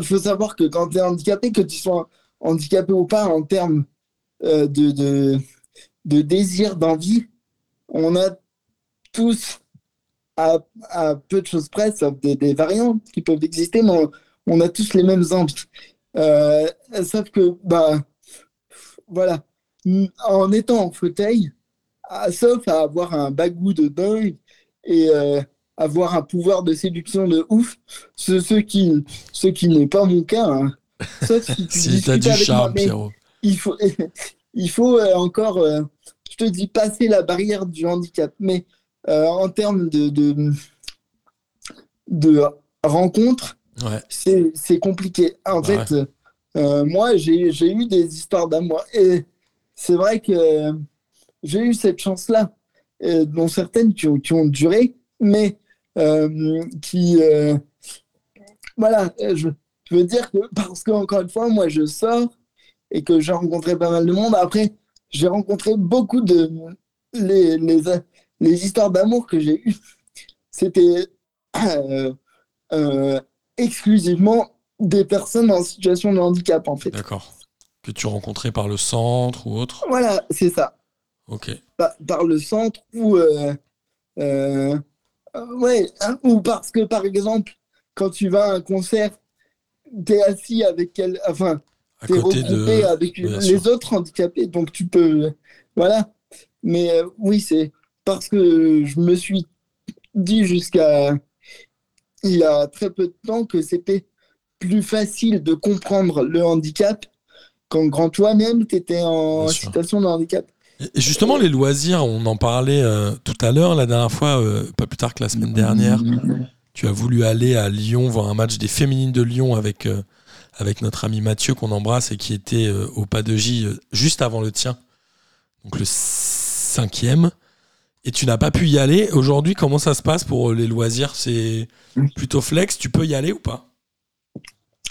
faut savoir que quand tu es handicapé, que tu sois handicapé ou pas en termes de, de, désir, d'envie, on a tous, à, peu de choses près, sauf des, des variantes qui peuvent exister, mais on, a tous les mêmes envies. Sauf que, bah, voilà, en étant en fauteuil, sauf à avoir un bagou de dingue et euh, avoir un pouvoir de séduction de ouf, ce, ce qui, ce qui n'est pas mon cas. hein. Sauf si tu Si discutes du charme, Pierrot. il faut, il faut euh, encore, euh, je te dis, passer la barrière du handicap. Mais euh, en termes de, de, de rencontres, Ouais. c'est compliqué. En fait, euh, moi, j'ai j'ai eu des histoires d'amour. Et c'est vrai que j'ai eu cette chance-là, euh, dont certaines qui ont, qui ont duré, mais euh, qui. euh, voilà, je, je veux dire que, parce qu'encore une fois, moi, je sors et que j'ai rencontré pas mal de monde. Après, j'ai rencontré beaucoup de. Les, les, les histoires d'amour que j'ai eues, c'était. exclusivement des personnes en situation de handicap, en fait. D'accord. Que tu rencontrais par le centre ou autre. Voilà, c'est ça. Par, par le centre ou. euh, euh, euh, ouais, hein, ou parce que, par exemple, quand tu vas à un concert, t'es assis avec quel. Enfin, t'es côté regroupé de. avec les autres handicapés, donc tu peux. Voilà. Mais euh, oui, c'est parce que je me suis dit jusqu'à il y a très peu de temps que c'était plus facile de comprendre le handicap quand grand toi-même tu étais en situation de handicap. Justement, les loisirs, on en parlait euh, tout à l'heure, la dernière fois, euh, pas plus tard que la semaine dernière. Tu as voulu aller à Lyon voir un match des féminines de Lyon avec, euh, notre ami Mathieu qu'on embrasse et qui était au pas de J juste avant le tien, donc le cinquième. Et tu n'as pas pu y aller. Aujourd'hui, comment ça se passe pour les loisirs? C'est plutôt flex. Tu peux y aller ou pas?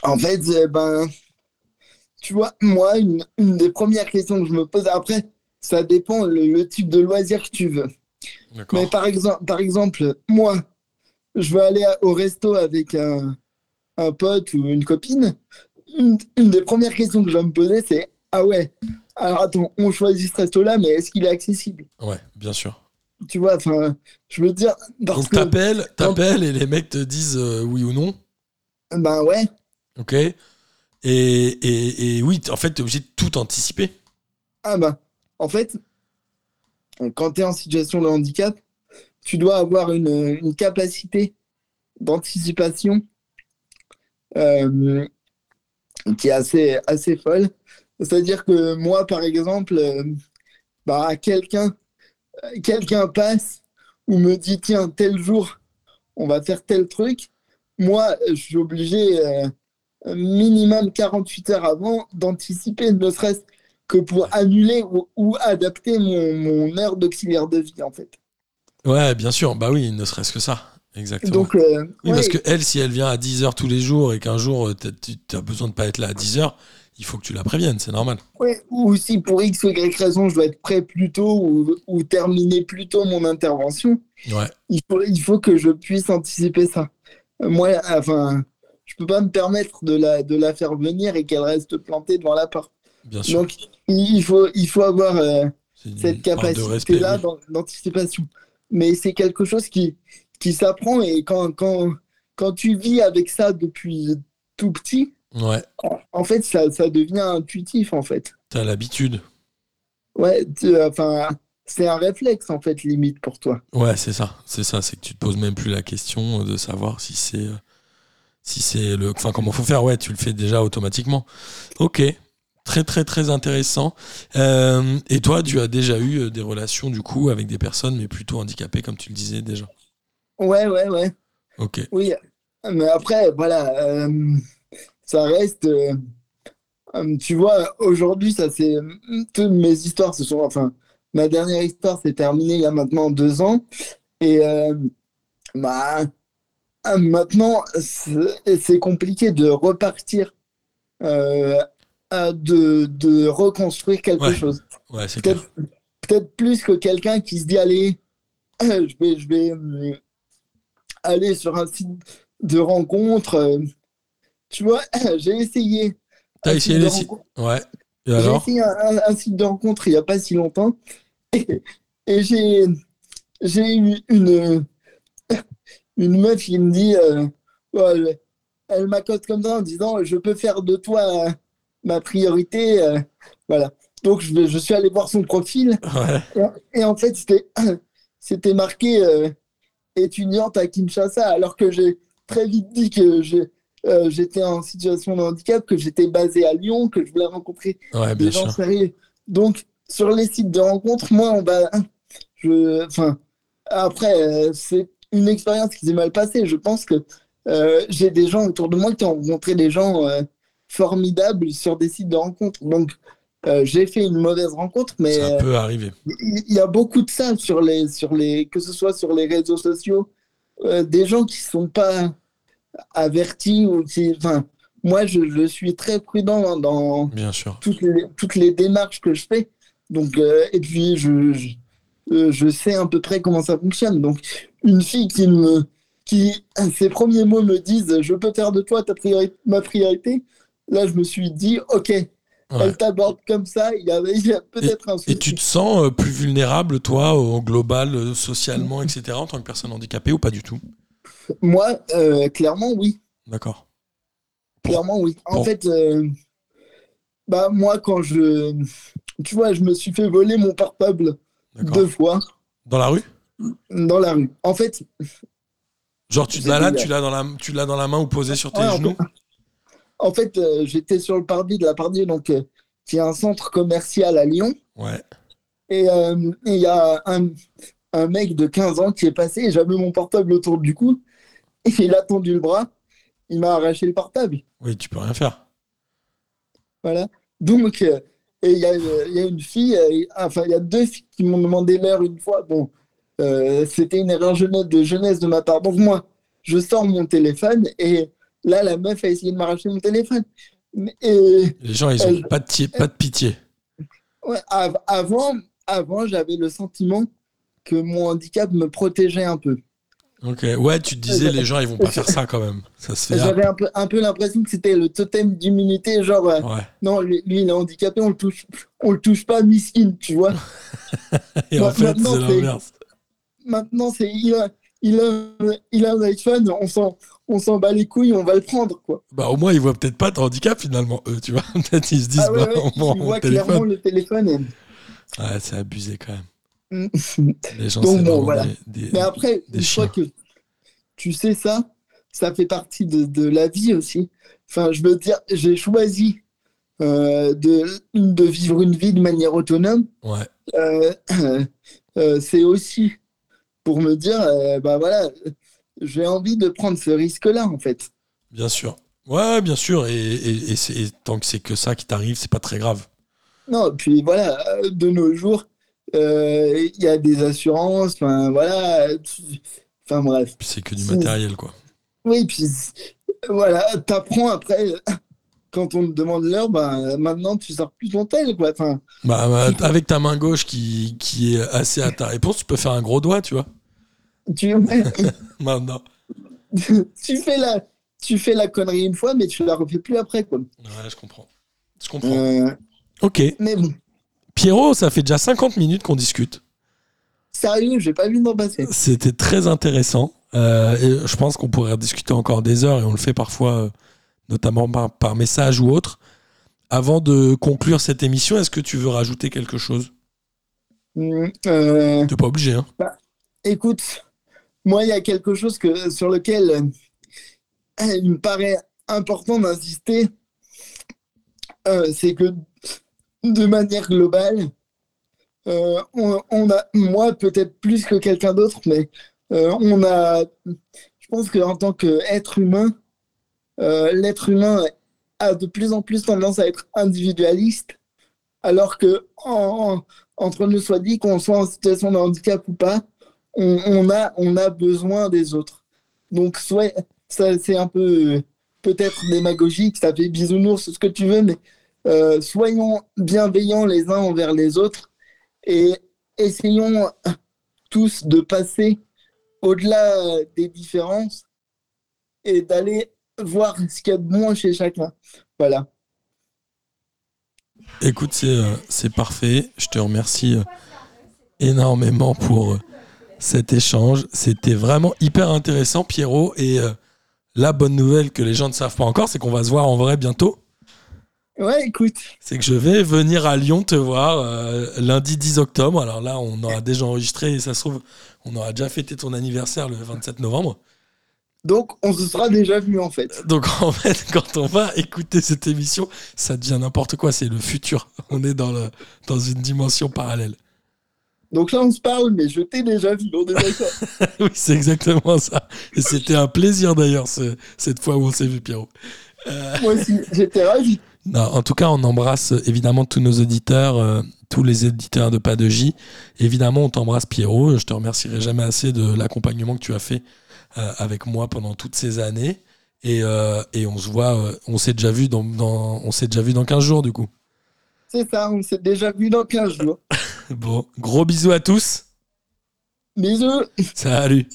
En fait, euh, ben, tu vois, moi, une, une des premières questions que je me pose, après, ça dépend le, le type de loisir que tu veux. Mais par exemple, par exemple, moi, je veux aller au resto avec un, un pote ou une copine. Une, une des premières questions que je vais me poser, c'est Ah ouais, alors attends, on choisit ce resto-là, mais est-ce qu'il est accessible? Ouais, bien sûr. Tu vois, enfin, je veux dire, parce Donc t'appelles, t'appelles et les mecs te disent euh, oui ou non. ben ouais, Ok. Et, et, et oui, en fait, t'es obligé de tout anticiper. ah ben, en fait, quand tu es en situation de handicap, tu dois avoir une, capacité d'anticipation euh, qui est assez, assez folle. C'est-à-dire que moi, par exemple, euh, bah, quelqu'un quelqu'un passe ou me dit, tiens, tel jour, on va faire tel truc. Moi, je suis obligé, euh, minimum 48 heures avant, d'anticiper, ne serait-ce que pour annuler ou, ou adapter mon, mon heure d'auxiliaire de vie, en fait. Ouais, bien sûr. Bah oui, ne serait-ce que ça. Exactement. Donc, euh, oui, ouais, parce que elle, si elle vient à 10h tous les jours et qu'un jour euh, tu as besoin de pas être là à 10h, il faut que tu la préviennes, c'est normal. Ouais, ou si pour X ou Y raison, je dois être prêt plus tôt ou, ou terminer plus tôt mon intervention, Ouais, il faut, il faut que je puisse anticiper ça. Moi, enfin, je peux pas me permettre de la, de la faire venir et qu'elle reste plantée devant la porte. Bien sûr. Donc, il faut, il faut avoir euh, cette capacité-là d'anticipation. Mais c'est quelque chose qui, qui s'apprend et quand, quand, quand tu vis avec ça depuis tout petit, Ouais, en, en fait, ça, ça devient intuitif, en fait. t'as l'habitude. Ouais, tu- enfin, c'est un réflexe en fait limite pour toi. Ouais, c'est ça. C'est ça, c'est que tu te poses même plus la question de savoir si c'est euh, si c'est le enfin comment faut faire. Ouais, tu le fais déjà automatiquement. OK. Très très très intéressant. Euh, et toi, tu as déjà eu euh, des relations du coup avec des personnes mais plutôt handicapées comme tu le disais déjà? Ouais, ouais, ouais. OK. Oui. Mais après, voilà, euh, ça reste. euh, tu vois, aujourd'hui, ça c'est. Toutes mes histoires se sont. Enfin, ma dernière histoire s'est terminée il y a maintenant deux ans. Et bah, maintenant, c'est c'est compliqué de repartir, euh, de, de reconstruire quelque Ouais. chose. Ouais, peut-être peut-être plus que quelqu'un qui se dit allez je vais je vais euh, aller sur un site de rencontre euh, tu vois j'ai essayé T'as essayé les sites? Ouais. J'ai essayé un, un- un site de rencontre il n'y a pas si longtemps et, et j'ai j'ai eu une une meuf qui me dit euh, elle, elle m'accote comme ça en disant je peux faire de toi euh, ma priorité euh, voilà donc je, je suis allé voir son profil Ouais. et, et en fait, c'était, c'était marqué euh, étudiante à Kinshasa, alors que j'ai très vite dit que euh, j'étais en situation de handicap, que j'étais basé à Lyon, que je voulais rencontrer Ouais, des gens sûr. sérieux. Donc, sur les sites de rencontres, moi, on va. Je, enfin, après, euh, c'est une expérience qui s'est mal passée. Je pense que euh, j'ai des gens autour de moi qui ont rencontré des gens euh, formidables sur des sites de rencontres. Donc, euh, j'ai fait une mauvaise rencontre, mais. Ça euh, peut arriver. il y a beaucoup de ça sur les, sur les, que ce soit sur les réseaux sociaux, euh, des gens qui sont pas avertis ou qui, enfin, moi je, je suis très prudent dans Bien sûr. toutes les, toutes les démarches que je fais. Donc, euh, et puis je, je, euh, je sais à peu près comment ça fonctionne. Donc, une fille qui me, qui ses premiers mots me disent, je peux faire de toi ta ma priorité. Là, je me suis dit, ok, Ouais. elle t'aborde comme ça. Il y a, peut-être un souci. Et tu te sens euh, plus vulnérable, toi, au global, euh, socialement, etc., en tant que personne handicapée ou pas du tout? Moi, euh, clairement, oui. D'accord. Clairement, oui. En Bon. fait, euh, bah, moi, quand je. Tu vois, je me suis fait voler mon portable deux fois Dans la rue? Dans la rue. En fait, Genre, tu l'as là, tu l'as dans la, tu dans la main ou posé sur tes Ouais, en genoux? En fait euh, j'étais sur le parvis de la Pardieu, donc, euh, qui est un centre commercial à Lyon. Ouais. Et euh, il y a un, un mec de 15 ans qui est passé j'avais mon portable autour du cou. Et il a tendu le bras. Il m'a arraché le portable. Oui, tu peux rien faire. Voilà. Donc, euh, et il y, a, il y a une fille, enfin, il y a deux filles qui m'ont demandé l'heure une fois. Bon, c'était une erreur jeunesse de jeunesse de ma part. Donc, moi, je sors mon téléphone et Là, la meuf a essayé de m'arracher mon téléphone. Et Les gens, ils ont Elle- pas de, ti- pas de pitié. ouais, av- avant, avant j'avais le sentiment que mon handicap me protégeait un peu. Ok, ouais, tu te disais, les gens, ils vont pas faire ça quand même. Ça se fait. J'avais un peu, un peu l'impression que c'était le totem d'immunité, genre, euh, Ouais. non, lui, lui, il est handicapé, on le touche, on le touche pas, miskin, tu vois. Et en fait, maintenant, c'est c'est- l'inverse. Maintenant, c'est, il a, il a, il a un iPhone, on s'en, on s'en bat les couilles, on va le prendre, quoi. Bah, au moins, ils voient peut-être pas de handicap finalement, eux, tu vois. Peut-être ils se disent, Ah ouais, bah, ouais, on vois clairement le téléphone. et- c'est abusé quand même. Mm. Les gens, Donc bon, voilà. des- des- Mais après, Des une fois que tu sais ça, ça fait partie de, de la vie aussi. Enfin, je veux dire, j'ai choisi euh, de, de vivre une vie de manière autonome. Ouais, Euh, euh, c'est aussi pour me dire, bah voilà, j'ai envie de prendre ce risque-là, en fait. bien sûr. Ouais, bien sûr. Et, et- et c'est- et tant que c'est que ça qui t'arrive, c'est pas très grave. Non, puis voilà, de nos jours, euh, il y a des assurances, enfin voilà, enfin bref. C'est que du matériel, quoi. Oui, puis voilà, t'apprends après, quand on te demande l'heure, bah, maintenant tu sors plus ton tel, quoi. Enfin, Bah, bah, avec ta main gauche qui, qui est assez à ta réponse, tu peux faire un gros doigt, tu vois. Tu, Maintenant. tu, fais la, tu fais la connerie une fois, mais tu la refais plus après, quoi. Ouais, je comprends. Je comprends. Euh, Ok. mais bon, Pierrot, ça fait déjà 50 minutes qu'on discute. sérieux, j'ai pas vu d'en passer. C'était très intéressant. Euh, et je pense qu'on pourrait discuter encore des heures et on le fait parfois, euh, notamment par, par message ou autre. Avant de conclure cette émission, est-ce que tu veux rajouter quelque chose? Mm, euh, T'es pas obligé, hein écoute, moi, il y a quelque chose que, sur lequel euh, il me paraît important d'insister, euh, c'est que de manière globale, euh, on, a, moi peut-être plus que quelqu'un d'autre, mais on a, je pense qu'en tant qu'être humain, l'être humain a de plus en plus tendance à être individualiste, alors que en- en- entre nous soit dit qu'on soit en situation de handicap ou pas, on, a, on a besoin des autres. Donc, soit, ça, c'est un peu peut-être démagogique, ça fait bisounours, ce que tu veux, mais euh, soyons bienveillants les uns envers les autres et essayons tous de passer au-delà des différences et d'aller voir ce qu'il y a de bon chez chacun. Voilà. Écoute, c'est euh, c'est parfait. Je te remercie euh, énormément pour cet échange. C'était vraiment hyper intéressant, Pierrot. Et euh, la bonne nouvelle que les gens ne savent pas encore, c'est qu'on va se voir en vrai bientôt. Ouais, écoute, C'est que je vais venir à Lyon te voir euh, lundi 10 octobre. Alors là, on aura déjà enregistré et ça se trouve, on aura déjà fêté ton anniversaire le 27 novembre. donc on se sera déjà vu en fait. Donc en fait, quand on va écouter cette émission, ça devient n'importe quoi. C'est le futur. On est dans, le, dans une dimension parallèle. Donc là, on se parle, mais je t'ai déjà vu, on est d'accord. oui, c'est exactement ça. Et c'était un plaisir d'ailleurs ce- cette fois où on s'est vu, Pierrot. Euh, Moi aussi, j'étais ravi. non, en tout cas, on embrasse euh, évidemment tous nos auditeurs, euh, tous les éditeurs de Pas de J. Évidemment, on t'embrasse, Pierrot. Je te remercierai jamais assez de l'accompagnement que tu as fait euh, avec moi pendant toutes ces années. Et, et on se voit, on s'est déjà vu dans, dans- on s'est déjà vu dans 15 jours du coup. C'est ça, on s'est déjà vu dans 15 jours. Bon, gros bisous à tous. Bisous. Salut.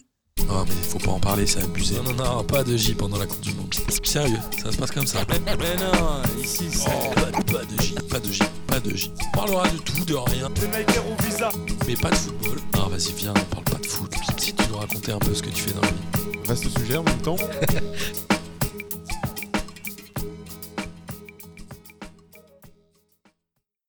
Non mais faut pas en parler, c'est abusé. Non, non, non, pas de J pendant la Coupe du Monde. Sérieux, ça se passe comme ça. Mais non, ici c'est pas, pas de J, pas de J, pas de J. On parlera de tout, de rien, Les Nike au visa. mais pas de football. Non, vas-y, viens, on parle pas de foot. Si tu nous raconter un peu ce que tu fais dans la vie. Vaste sujet en même temps.